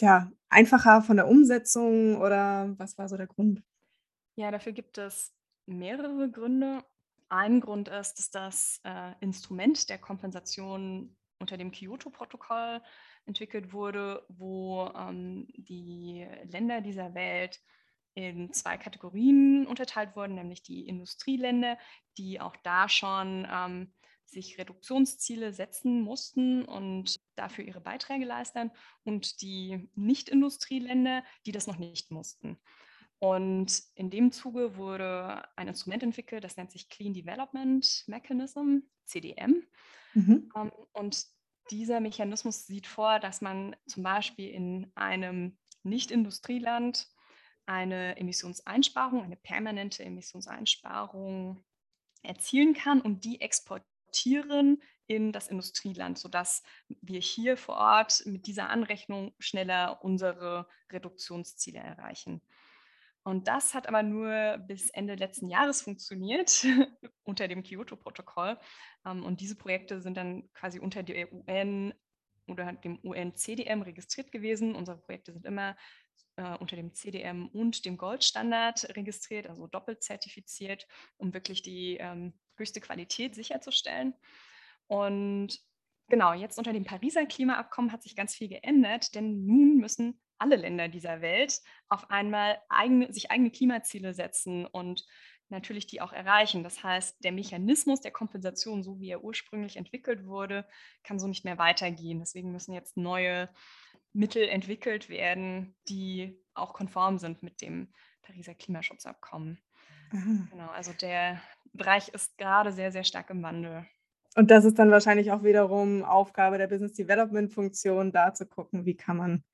ja, einfacher von der Umsetzung oder was war so der Grund? Ja, dafür gibt es mehrere Gründe. Ein Grund ist, dass das äh, Instrument der Kompensation unter dem Kyoto-Protokoll entwickelt wurde, wo ähm, die Länder dieser Welt in zwei Kategorien unterteilt wurden, nämlich die Industrieländer, die auch da schon ähm, sich Reduktionsziele setzen mussten und dafür ihre Beiträge leisten, und die Nicht-Industrieländer, die das noch nicht mussten. Und in dem Zuge wurde ein Instrument entwickelt, das nennt sich Clean Development Mechanism, CDM. Mhm. Ähm, und dieser Mechanismus sieht vor, dass man zum Beispiel in einem Nicht-Industrieland eine Emissionseinsparung, eine permanente Emissionseinsparung erzielen kann und die exportieren in das Industrieland, sodass wir hier vor Ort mit dieser Anrechnung schneller unsere Reduktionsziele erreichen. Und das hat aber nur bis Ende letzten Jahres funktioniert *laughs* unter dem Kyoto-Protokoll. Ähm, und diese Projekte sind dann quasi unter der UN oder dem UN-CDM registriert gewesen. Unsere Projekte sind immer äh, unter dem CDM und dem Goldstandard registriert, also doppelt zertifiziert, um wirklich die ähm, höchste Qualität sicherzustellen. Und genau, jetzt unter dem Pariser Klimaabkommen hat sich ganz viel geändert, denn nun müssen alle Länder dieser Welt auf einmal eigene, sich eigene Klimaziele setzen und natürlich die auch erreichen. Das heißt, der Mechanismus der Kompensation, so wie er ursprünglich entwickelt wurde, kann so nicht mehr weitergehen. Deswegen müssen jetzt neue Mittel entwickelt werden, die auch konform sind mit dem Pariser Klimaschutzabkommen. Mhm. Genau, also der Bereich ist gerade sehr, sehr stark im Wandel. Und das ist dann wahrscheinlich auch wiederum Aufgabe der Business Development Funktion, da zu gucken, wie kann man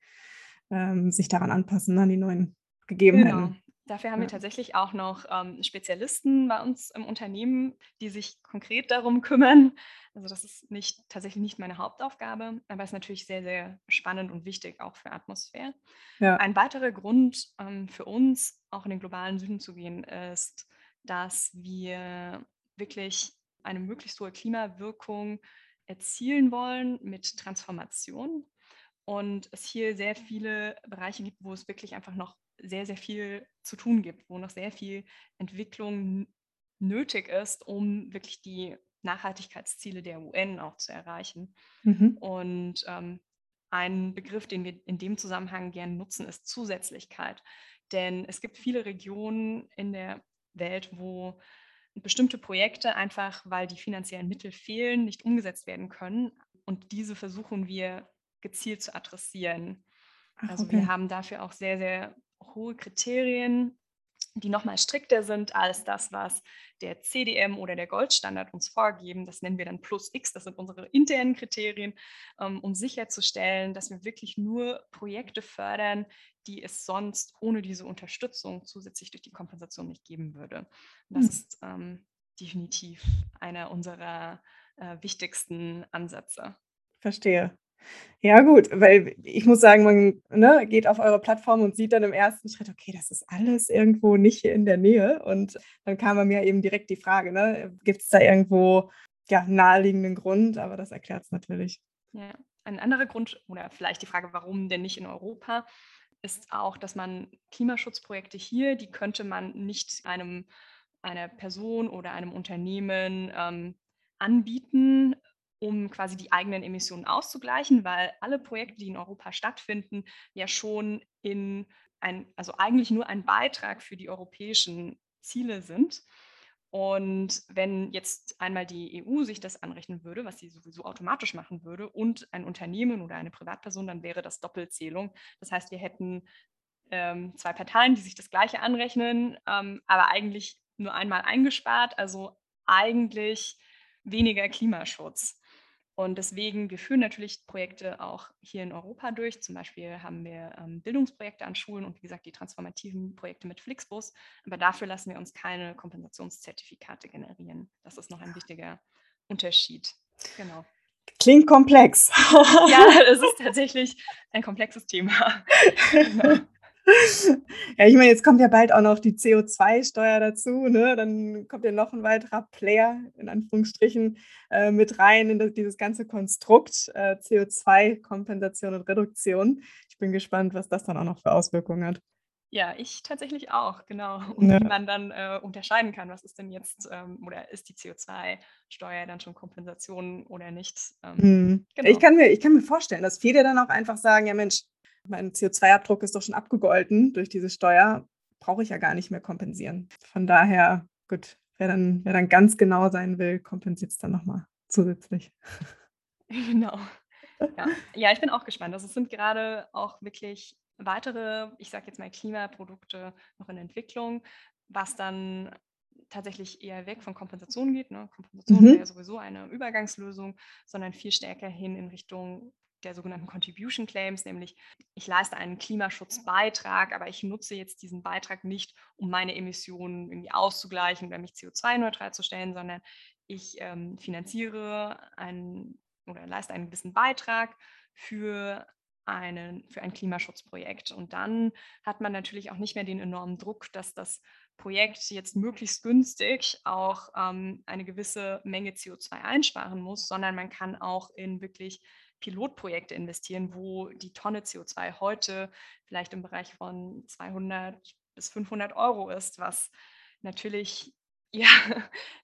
ähm, sich daran anpassen, an die neuen Gegebenheiten. Genau. Dafür haben ja. wir tatsächlich auch noch ähm, Spezialisten bei uns im Unternehmen, die sich konkret darum kümmern. Also das ist nicht tatsächlich nicht meine Hauptaufgabe, aber es ist natürlich sehr, sehr spannend und wichtig auch für Atmosphäre. Ja. Ein weiterer Grund ähm, für uns, auch in den globalen Süden zu gehen, ist, dass wir wirklich eine möglichst hohe Klimawirkung erzielen wollen mit Transformation und es hier sehr viele Bereiche gibt, wo es wirklich einfach noch sehr, sehr viel zu tun gibt, wo noch sehr viel Entwicklung nötig ist, um wirklich die Nachhaltigkeitsziele der UN auch zu erreichen. Mhm. Und ähm, ein Begriff, den wir in dem Zusammenhang gerne nutzen, ist Zusätzlichkeit. Denn es gibt viele Regionen in der Welt, wo bestimmte Projekte einfach, weil die finanziellen Mittel fehlen, nicht umgesetzt werden können. Und diese versuchen wir gezielt zu adressieren. Ach, also okay. wir haben dafür auch sehr, sehr hohe Kriterien, die nochmal strikter sind als das, was der CDM oder der Goldstandard uns vorgeben. Das nennen wir dann Plus X, das sind unsere internen Kriterien, ähm, um sicherzustellen, dass wir wirklich nur Projekte fördern, die es sonst ohne diese Unterstützung zusätzlich durch die Kompensation nicht geben würde. Und das hm. ist ähm, definitiv einer unserer äh, wichtigsten Ansätze. Verstehe. Ja, gut, weil ich muss sagen, man ne, geht auf eure Plattform und sieht dann im ersten Schritt, okay, das ist alles irgendwo nicht hier in der Nähe. Und dann kam bei mir eben direkt die Frage, ne, gibt es da irgendwo ja, naheliegenden Grund? Aber das erklärt es natürlich. Ja, ein anderer Grund oder vielleicht die Frage, warum denn nicht in Europa, ist auch, dass man Klimaschutzprojekte hier, die könnte man nicht einem einer Person oder einem Unternehmen ähm, anbieten, um quasi die eigenen Emissionen auszugleichen, weil alle Projekte, die in Europa stattfinden, ja schon in ein, also eigentlich nur ein Beitrag für die europäischen Ziele sind. Und wenn jetzt einmal die EU sich das anrechnen würde, was sie sowieso automatisch machen würde, und ein Unternehmen oder eine Privatperson, dann wäre das Doppelzählung. Das heißt, wir hätten ähm, zwei Parteien, die sich das gleiche anrechnen, ähm, aber eigentlich nur einmal eingespart, also eigentlich weniger Klimaschutz. Und deswegen, wir führen natürlich Projekte auch hier in Europa durch. Zum Beispiel haben wir ähm, Bildungsprojekte an Schulen und wie gesagt die transformativen Projekte mit Flixbus. Aber dafür lassen wir uns keine Kompensationszertifikate generieren. Das ist noch ein wichtiger Unterschied. Genau. Klingt komplex. ja, *laughs* es ist tatsächlich ein komplexes Thema. *laughs* genau. Ja, ich meine, jetzt kommt ja bald auch noch die CO2-Steuer dazu, ne? Dann kommt ja noch ein weiterer Player, in Anführungsstrichen, äh, mit rein in das, dieses ganze Konstrukt äh, CO2-Kompensation und Reduktion. Ich bin gespannt, was das dann auch noch für Auswirkungen hat. Ja, ich tatsächlich auch, genau. *laughs* Und ja. wie man dann äh, unterscheiden kann, was ist denn jetzt, ähm, oder ist die CO2-Steuer dann schon Kompensation oder nicht? Ähm, hm. genau. ich, kann mir, ich kann mir vorstellen, dass viele dann auch einfach sagen, ja Mensch, mein CO2-Abdruck ist doch schon abgegolten durch diese Steuer, brauche ich ja gar nicht mehr kompensieren. Von daher, gut, wer dann, wer dann ganz genau sein will, kompensiert es dann nochmal zusätzlich. *laughs* Genau. Ja. ja, ich bin auch gespannt. Also es sind gerade auch wirklich weitere, ich sage jetzt mal Klimaprodukte noch in Entwicklung, was dann tatsächlich eher weg von Kompensation geht. Ne? Kompensation mhm. wäre ja sowieso eine Übergangslösung, sondern viel stärker hin in Richtung der sogenannten Contribution Claims, nämlich ich leiste einen Klimaschutzbeitrag, aber ich nutze jetzt diesen Beitrag nicht, um meine Emissionen irgendwie auszugleichen oder mich CO2-neutral zu stellen, sondern ich ähm, finanziere einen oder leiste einen gewissen Beitrag für einen, für ein Klimaschutzprojekt. Und dann hat man natürlich auch nicht mehr den enormen Druck, dass das Projekt jetzt möglichst günstig auch ähm, eine gewisse Menge CO2 einsparen muss, sondern man kann auch in wirklich Pilotprojekte investieren, wo die Tonne CO2 heute vielleicht im Bereich von 200 bis 500 Euro ist, was natürlich *laughs* ja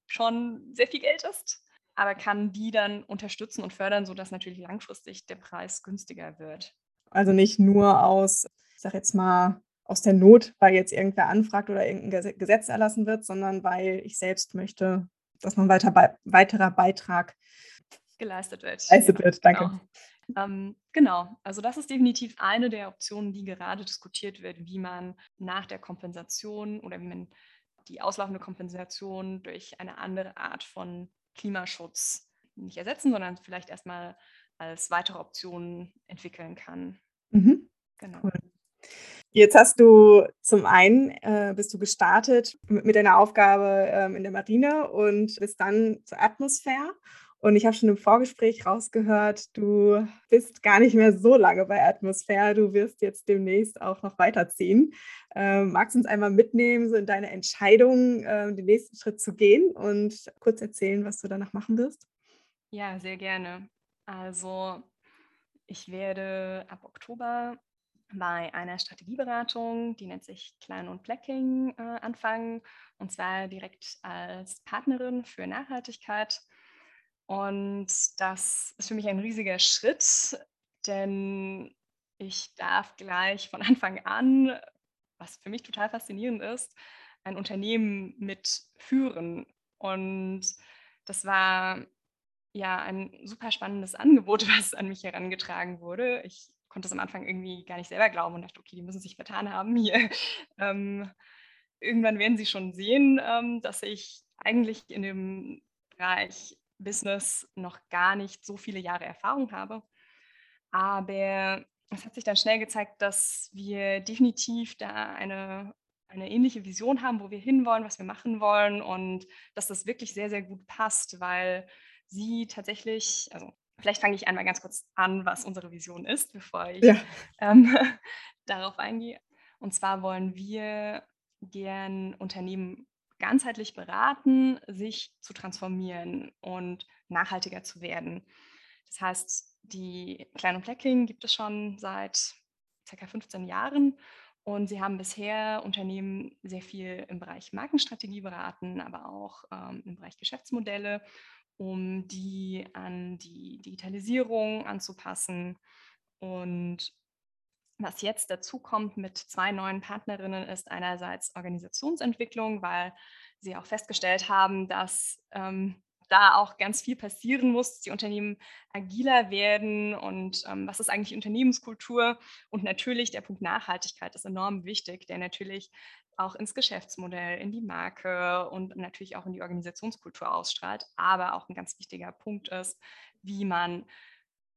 schon sehr viel Geld ist, aber kann die dann unterstützen und fördern, sodass natürlich langfristig der Preis günstiger wird. Also nicht nur aus, ich sage jetzt mal, aus der Not, weil jetzt irgendwer anfragt oder irgendein Gesetz erlassen wird, sondern weil ich selbst möchte, dass noch ein weiter, weiterer Beitrag geleistet wird. Geleistet ja, wird, danke. Genau. Ähm, genau, also das ist definitiv eine der Optionen, die gerade diskutiert wird, wie man nach der Kompensation oder wie man die auslaufende Kompensation durch eine andere Art von Klimaschutz nicht ersetzen, sondern vielleicht erstmal als weitere Option entwickeln kann. Mhm. Genau. Cool. Jetzt hast du zum einen äh, bist du gestartet mit, mit deiner Aufgabe ähm, in der Marine und bist dann zur Atmosphäre und ich habe schon im Vorgespräch rausgehört, du bist gar nicht mehr so lange bei Atmosphäre. Du wirst jetzt demnächst auch noch weiterziehen. Ähm, magst du uns einmal mitnehmen, so in deine Entscheidung, ähm, den nächsten Schritt zu gehen und kurz erzählen, was du danach machen wirst? Ja, sehr gerne. Also, ich werde ab Oktober bei einer Strategieberatung, die nennt sich Klein und Blacking, äh, anfangen. Und zwar direkt als Partnerin für Nachhaltigkeit und das ist für mich ein riesiger Schritt, denn ich darf gleich von Anfang an, was für mich total faszinierend ist, ein Unternehmen mitführen. Und das war ja ein super spannendes Angebot, *laughs* was an mich herangetragen wurde. Ich konnte es am Anfang irgendwie gar nicht selber glauben und dachte, okay, die müssen sich vertan haben hier. *laughs* Ähm, irgendwann werden Sie schon sehen, ähm, dass ich eigentlich in dem Bereich Business noch gar nicht so viele Jahre Erfahrung habe. Aber es hat sich dann schnell gezeigt, dass wir definitiv da eine, eine ähnliche Vision haben, wo wir hinwollen, was wir machen wollen und dass das wirklich sehr, sehr gut passt, weil sie tatsächlich, also vielleicht fange ich einmal ganz kurz an, was unsere Vision ist, bevor ich ja. ähm, *laughs* darauf eingehe. Und zwar wollen wir gern Unternehmen ganzheitlich beraten, sich zu transformieren und nachhaltiger zu werden. Das heißt, die Klein und Plecking gibt es schon seit ca. 15 Jahren und sie haben bisher Unternehmen sehr viel im Bereich Markenstrategie beraten, aber auch ähm, im Bereich Geschäftsmodelle, um die an die Digitalisierung anzupassen. Und was jetzt dazu kommt mit zwei neuen Partnerinnen ist einerseits Organisationsentwicklung, weil sie auch festgestellt haben, dass ähm, da auch ganz viel passieren muss, dass die Unternehmen agiler werden und ähm, was ist eigentlich Unternehmenskultur? Und natürlich der Punkt Nachhaltigkeit ist enorm wichtig, der natürlich auch ins Geschäftsmodell, in die Marke und natürlich auch in die Organisationskultur ausstrahlt, aber auch ein ganz wichtiger Punkt ist, wie man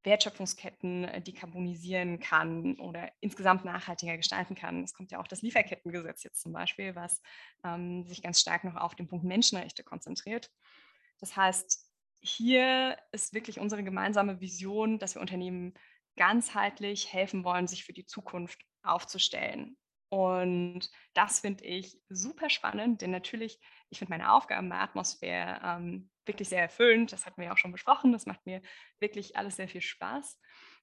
Wertschöpfungsketten äh, dekarbonisieren kann oder insgesamt nachhaltiger gestalten kann. Es kommt ja auch das Lieferkettengesetz jetzt zum Beispiel, was ähm, sich ganz stark noch auf den Punkt Menschenrechte konzentriert. Das heißt, hier ist wirklich unsere gemeinsame Vision, dass wir Unternehmen ganzheitlich helfen wollen, sich für die Zukunft aufzustellen. Und das finde ich super spannend, denn natürlich, ich finde meine Aufgaben bei Atmosphäre ähm, wirklich sehr erfüllend. Das hatten wir auch schon besprochen. Das macht mir wirklich alles sehr viel Spaß.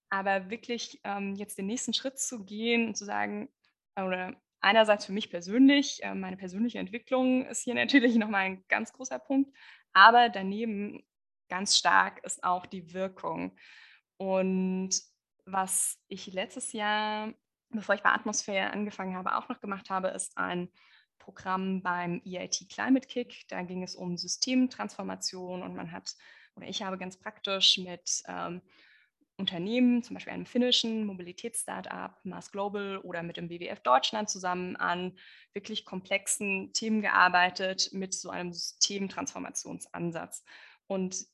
Aber wirklich ähm, jetzt den nächsten Schritt zu gehen und zu sagen, oder einerseits für mich persönlich, äh, meine persönliche Entwicklung ist hier *laughs* natürlich nochmal ein ganz großer Punkt. Aber daneben ganz stark ist auch die Wirkung. Und was ich letztes Jahr bevor ich bei Atmosphäre angefangen habe, auch noch gemacht habe, ist ein Programm beim EIT Climate Kick. Da ging es um Systemtransformation und man hat, oder ich habe ganz praktisch mit ähm, Unternehmen, zum Beispiel einem finnischen Mobilitätsstartup, Mars Global oder mit dem WWF Deutschland zusammen an wirklich komplexen Themen gearbeitet mit so einem Systemtransformationsansatz. Und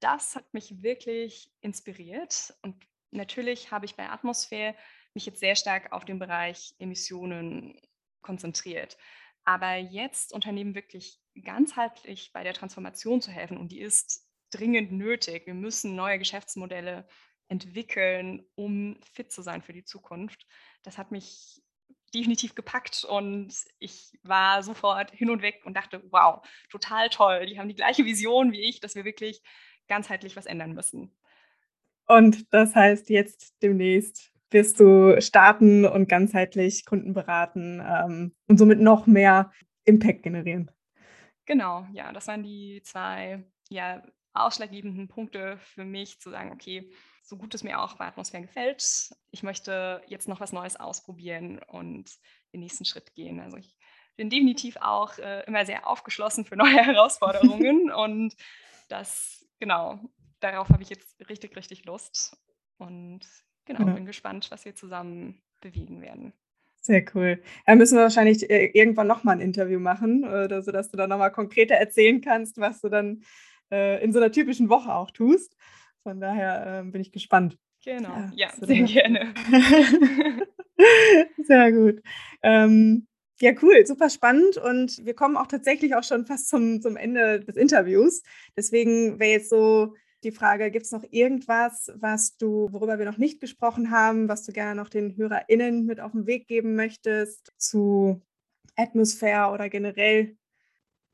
das hat mich wirklich inspiriert. Und natürlich habe ich bei Atmosphäre mich jetzt sehr stark auf den Bereich Emissionen konzentriert. Aber jetzt Unternehmen wirklich ganzheitlich bei der Transformation zu helfen und die ist dringend nötig. Wir müssen neue Geschäftsmodelle entwickeln, um fit zu sein für die Zukunft. Das hat mich definitiv gepackt und ich war sofort hin und weg und dachte, wow, total toll. Die haben die gleiche Vision wie ich, dass wir wirklich ganzheitlich was ändern müssen. Und das heißt jetzt demnächst wirst du starten und ganzheitlich Kunden beraten ähm, und somit noch mehr Impact generieren. Genau, ja, das waren die zwei ja, ausschlaggebenden Punkte für mich, zu sagen, okay, so gut es mir auch bei Atmosphäre gefällt, ich möchte jetzt noch was Neues ausprobieren und den nächsten Schritt gehen. Also ich bin definitiv auch äh, immer sehr aufgeschlossen für neue *laughs* Herausforderungen *laughs* und das, genau, darauf habe ich jetzt richtig, richtig Lust. Und genau, ja. bin gespannt, was wir zusammen bewegen werden. Sehr cool. Da müssen wir wahrscheinlich äh, irgendwann nochmal ein Interview machen, oder sodass du dann nochmal konkreter erzählen kannst, was du dann äh, in so einer typischen Woche auch tust. Von daher äh, bin ich gespannt. Genau, ja, ja sehr gerne. *laughs* sehr gut. Ähm, ja, cool, super spannend und wir kommen auch tatsächlich auch schon fast zum, zum Ende des Interviews. Deswegen wäre jetzt so die Frage, gibt es noch irgendwas, was du, worüber wir noch nicht gesprochen haben, was du gerne noch den HörerInnen mit auf den Weg geben möchtest zu Atmosphäre oder generell?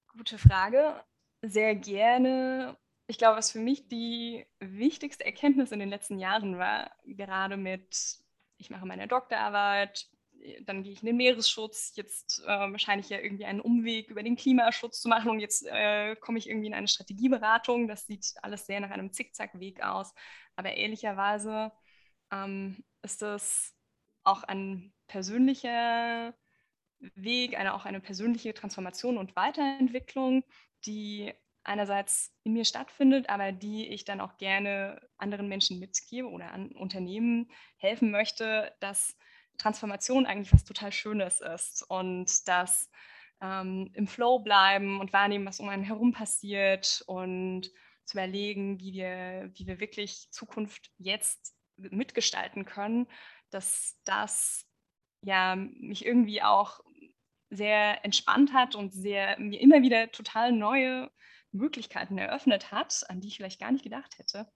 Gute Frage. Sehr gerne. Ich glaube, was für mich die wichtigste Erkenntnis in den letzten Jahren war, gerade mit, ich mache meine Doktorarbeit, dann gehe ich in den Meeresschutz, jetzt äh, wahrscheinlich ja irgendwie einen Umweg über den Klimaschutz zu machen und jetzt äh, komme ich irgendwie in eine Strategieberatung. Das sieht alles sehr nach einem Zickzackweg aus. Aber ehrlicherweise ähm, ist das auch ein persönlicher Weg, eine, auch eine persönliche Transformation und Weiterentwicklung, die einerseits in mir stattfindet, aber die ich dann auch gerne anderen Menschen mitgebe oder an Unternehmen helfen möchte, dass Transformation eigentlich was total Schönes ist und dass ähm, im Flow bleiben und wahrnehmen, was um einen herum passiert und zu überlegen, wie wir, wie wir wirklich Zukunft jetzt mitgestalten können, dass das ja mich irgendwie auch sehr entspannt hat und sehr mir immer wieder total neue Möglichkeiten eröffnet hat, an die ich vielleicht gar nicht gedacht hätte.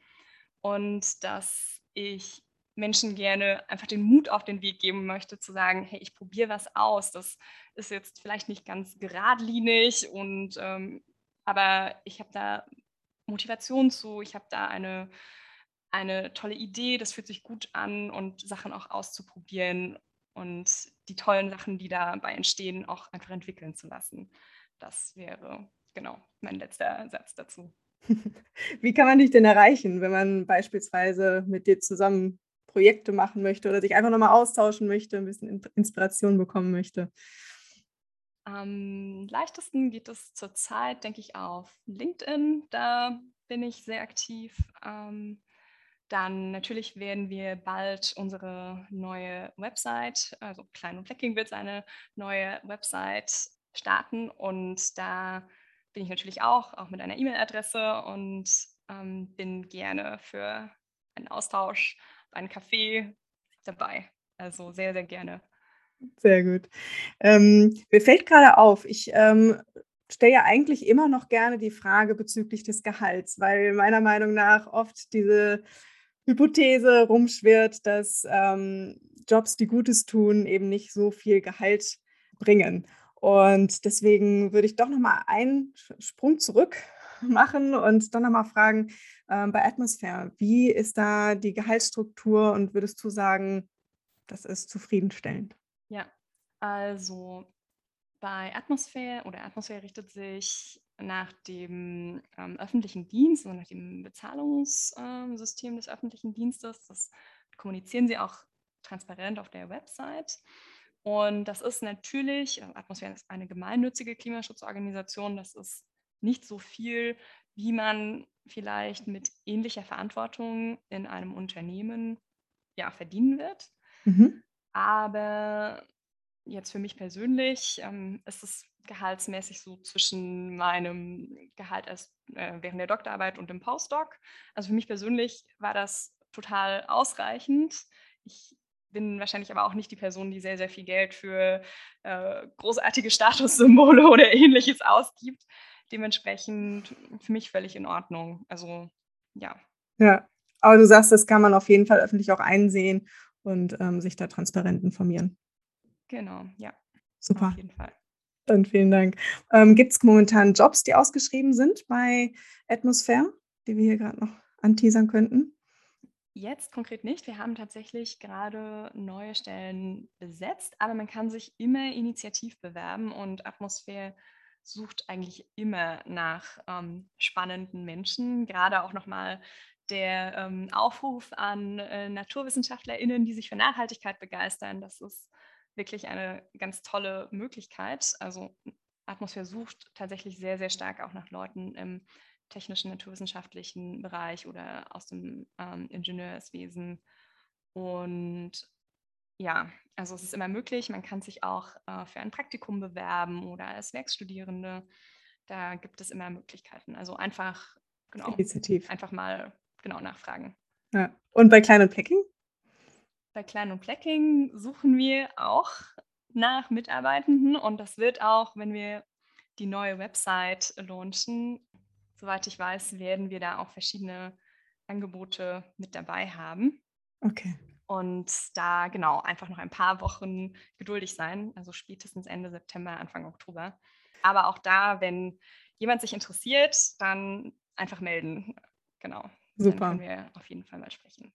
Und dass ich Menschen gerne einfach den Mut auf den Weg geben möchte, zu sagen, hey, ich probiere was aus. Das ist jetzt vielleicht nicht ganz geradlinig und ähm, aber ich habe da Motivation zu, ich habe da eine, eine tolle Idee, das fühlt sich gut an und Sachen auch auszuprobieren und die tollen Sachen, die dabei entstehen, auch einfach entwickeln zu lassen. Das wäre genau mein letzter Satz dazu. *laughs* Wie kann man dich denn erreichen, wenn man beispielsweise mit dir zusammen Projekte machen möchte oder sich einfach nochmal austauschen möchte, ein bisschen Inspiration bekommen möchte? Am leichtesten geht es zurzeit, denke ich, auf LinkedIn. Da bin ich sehr aktiv. Ähm, dann natürlich werden wir bald unsere neue Website, also Klein und Flecking wird seine neue Website starten und da bin ich natürlich auch, auch mit einer E-Mail-Adresse und ähm, bin gerne für einen Austausch, einen Kaffee dabei. Also sehr, sehr gerne. Sehr gut. Ähm, mir fällt gerade auf, ich ähm, stelle ja eigentlich immer noch gerne die Frage bezüglich des Gehalts, weil meiner Meinung nach oft diese Hypothese rumschwirrt, dass ähm, Jobs, die Gutes tun, eben nicht so viel Gehalt bringen. Und deswegen würde ich doch nochmal einen Sprung zurück *laughs* machen und dann nochmal fragen, äh, bei Atmosphäre, wie ist da die Gehaltsstruktur und würdest du sagen, das ist zufriedenstellend? Ja, also bei Atmosphäre oder Atmosphäre richtet sich nach dem ähm, öffentlichen Dienst, also nach dem Bezahlungssystem ähm, des öffentlichen Dienstes. Das kommunizieren sie auch transparent auf der Website. Und das ist natürlich, Atmosphäre ist eine gemeinnützige Klimaschutzorganisation, das ist nicht so viel, wie man vielleicht mit ähnlicher Verantwortung in einem Unternehmen ja, verdienen wird. Mhm. Aber jetzt für mich persönlich ähm, ist es gehaltsmäßig so zwischen meinem Gehalt als, äh, während der Doktorarbeit und dem Postdoc. Also für mich persönlich war das total ausreichend. Ich bin wahrscheinlich aber auch nicht die Person, die sehr, sehr viel Geld für äh, großartige Statussymbole oder *laughs* ähnliches ausgibt. Dementsprechend für mich völlig in Ordnung. Also ja. Ja, aber du sagst, das kann man auf jeden Fall öffentlich auch einsehen und ähm, sich da transparent informieren. Genau, ja. Super. Auf jeden Fall. Dann vielen Dank. Ähm, Gibt es momentan Jobs, die ausgeschrieben sind bei Atmosphäre, die wir hier gerade noch anteasern könnten? Jetzt konkret nicht. Wir haben tatsächlich gerade neue Stellen besetzt, aber man kann sich immer initiativ bewerben und Atmosphäre sucht eigentlich immer nach ähm, spannenden Menschen. Gerade auch nochmal der ähm, Aufruf an äh, NaturwissenschaftlerInnen, die sich für Nachhaltigkeit begeistern. Das ist wirklich eine ganz tolle Möglichkeit. Also Atmosphäre sucht tatsächlich sehr, sehr stark auch nach Leuten im technischen, naturwissenschaftlichen Bereich oder aus dem ähm, Ingenieurswesen. Und ja, also es ist immer möglich. Man kann sich auch äh, für ein Praktikum bewerben oder als Werkstudierende. Da gibt es immer Möglichkeiten. Also einfach, genau, Initiativ. einfach mal genau nachfragen. Ja. Und bei Klein und Packing? Bei Klein und Plecking suchen wir auch nach Mitarbeitenden und das wird auch, wenn wir die neue Website launchen, soweit ich weiß, werden wir da auch verschiedene Angebote mit dabei haben. Okay. Und da genau einfach noch ein paar Wochen geduldig sein, also spätestens Ende September, Anfang Oktober. Aber auch da, wenn jemand sich interessiert, dann einfach melden. Genau. Super. Dann können wir auf jeden Fall mal sprechen.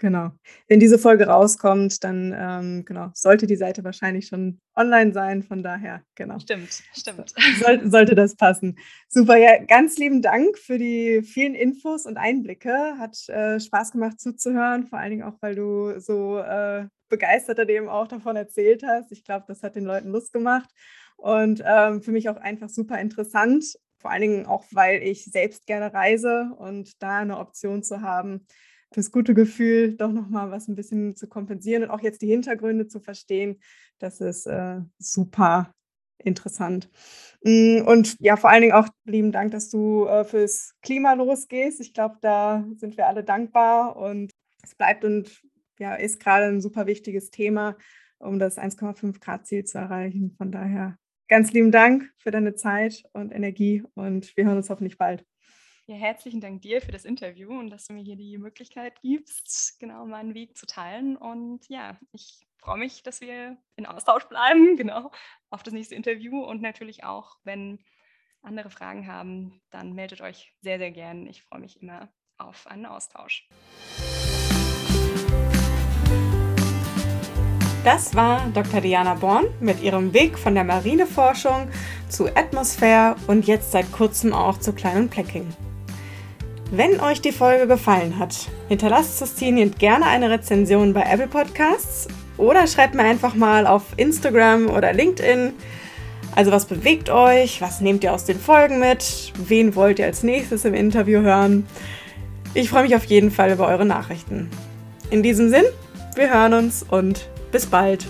Genau. Wenn diese Folge rauskommt, dann ähm, genau, sollte die Seite wahrscheinlich schon online sein. Von daher, genau. Stimmt, stimmt. Soll, sollte das passen. Super, ja, ganz lieben Dank für die vielen Infos und Einblicke. Hat äh, Spaß gemacht zuzuhören, vor allen Dingen auch, weil du so äh, begeistert eben auch davon erzählt hast. Ich glaube, das hat den Leuten Lust gemacht und ähm, für mich auch einfach super interessant. Vor allen Dingen auch, weil ich selbst gerne reise und da eine Option zu haben, fürs gute Gefühl, doch nochmal was ein bisschen zu kompensieren und auch jetzt die Hintergründe zu verstehen. Das ist äh, super interessant. Mm, und ja, vor allen Dingen auch lieben Dank, dass du äh, fürs Klima losgehst. Ich glaube, da sind wir alle dankbar und es bleibt und ja, ist gerade ein super wichtiges Thema, um das 1,5 Grad Ziel zu erreichen. Von daher ganz lieben Dank für deine Zeit und Energie und wir hören uns hoffentlich bald. Ja, herzlichen Dank dir für das Interview und dass du mir hier die Möglichkeit gibst, genau meinen Weg zu teilen. Und ja, ich freue mich, dass wir in Austausch bleiben, *laughs* genau, auf das nächste Interview. Und natürlich auch, wenn andere Fragen haben, dann meldet euch sehr, sehr gern. Ich freue mich immer auf einen Austausch. Das war Dr. Diana Born mit ihrem Weg von der Marineforschung zu Atmosphäre und jetzt seit kurzem auch zu kleinen Plecking. Wenn euch die Folge gefallen hat, hinterlasst Sustinient gerne eine Rezension bei Apple Podcasts oder schreibt mir einfach mal auf Instagram oder LinkedIn. Also was bewegt euch? Was nehmt ihr aus den Folgen mit? Wen wollt ihr als nächstes im Interview hören? Ich freue mich auf jeden Fall über eure Nachrichten. In diesem Sinn, wir hören uns und bis bald.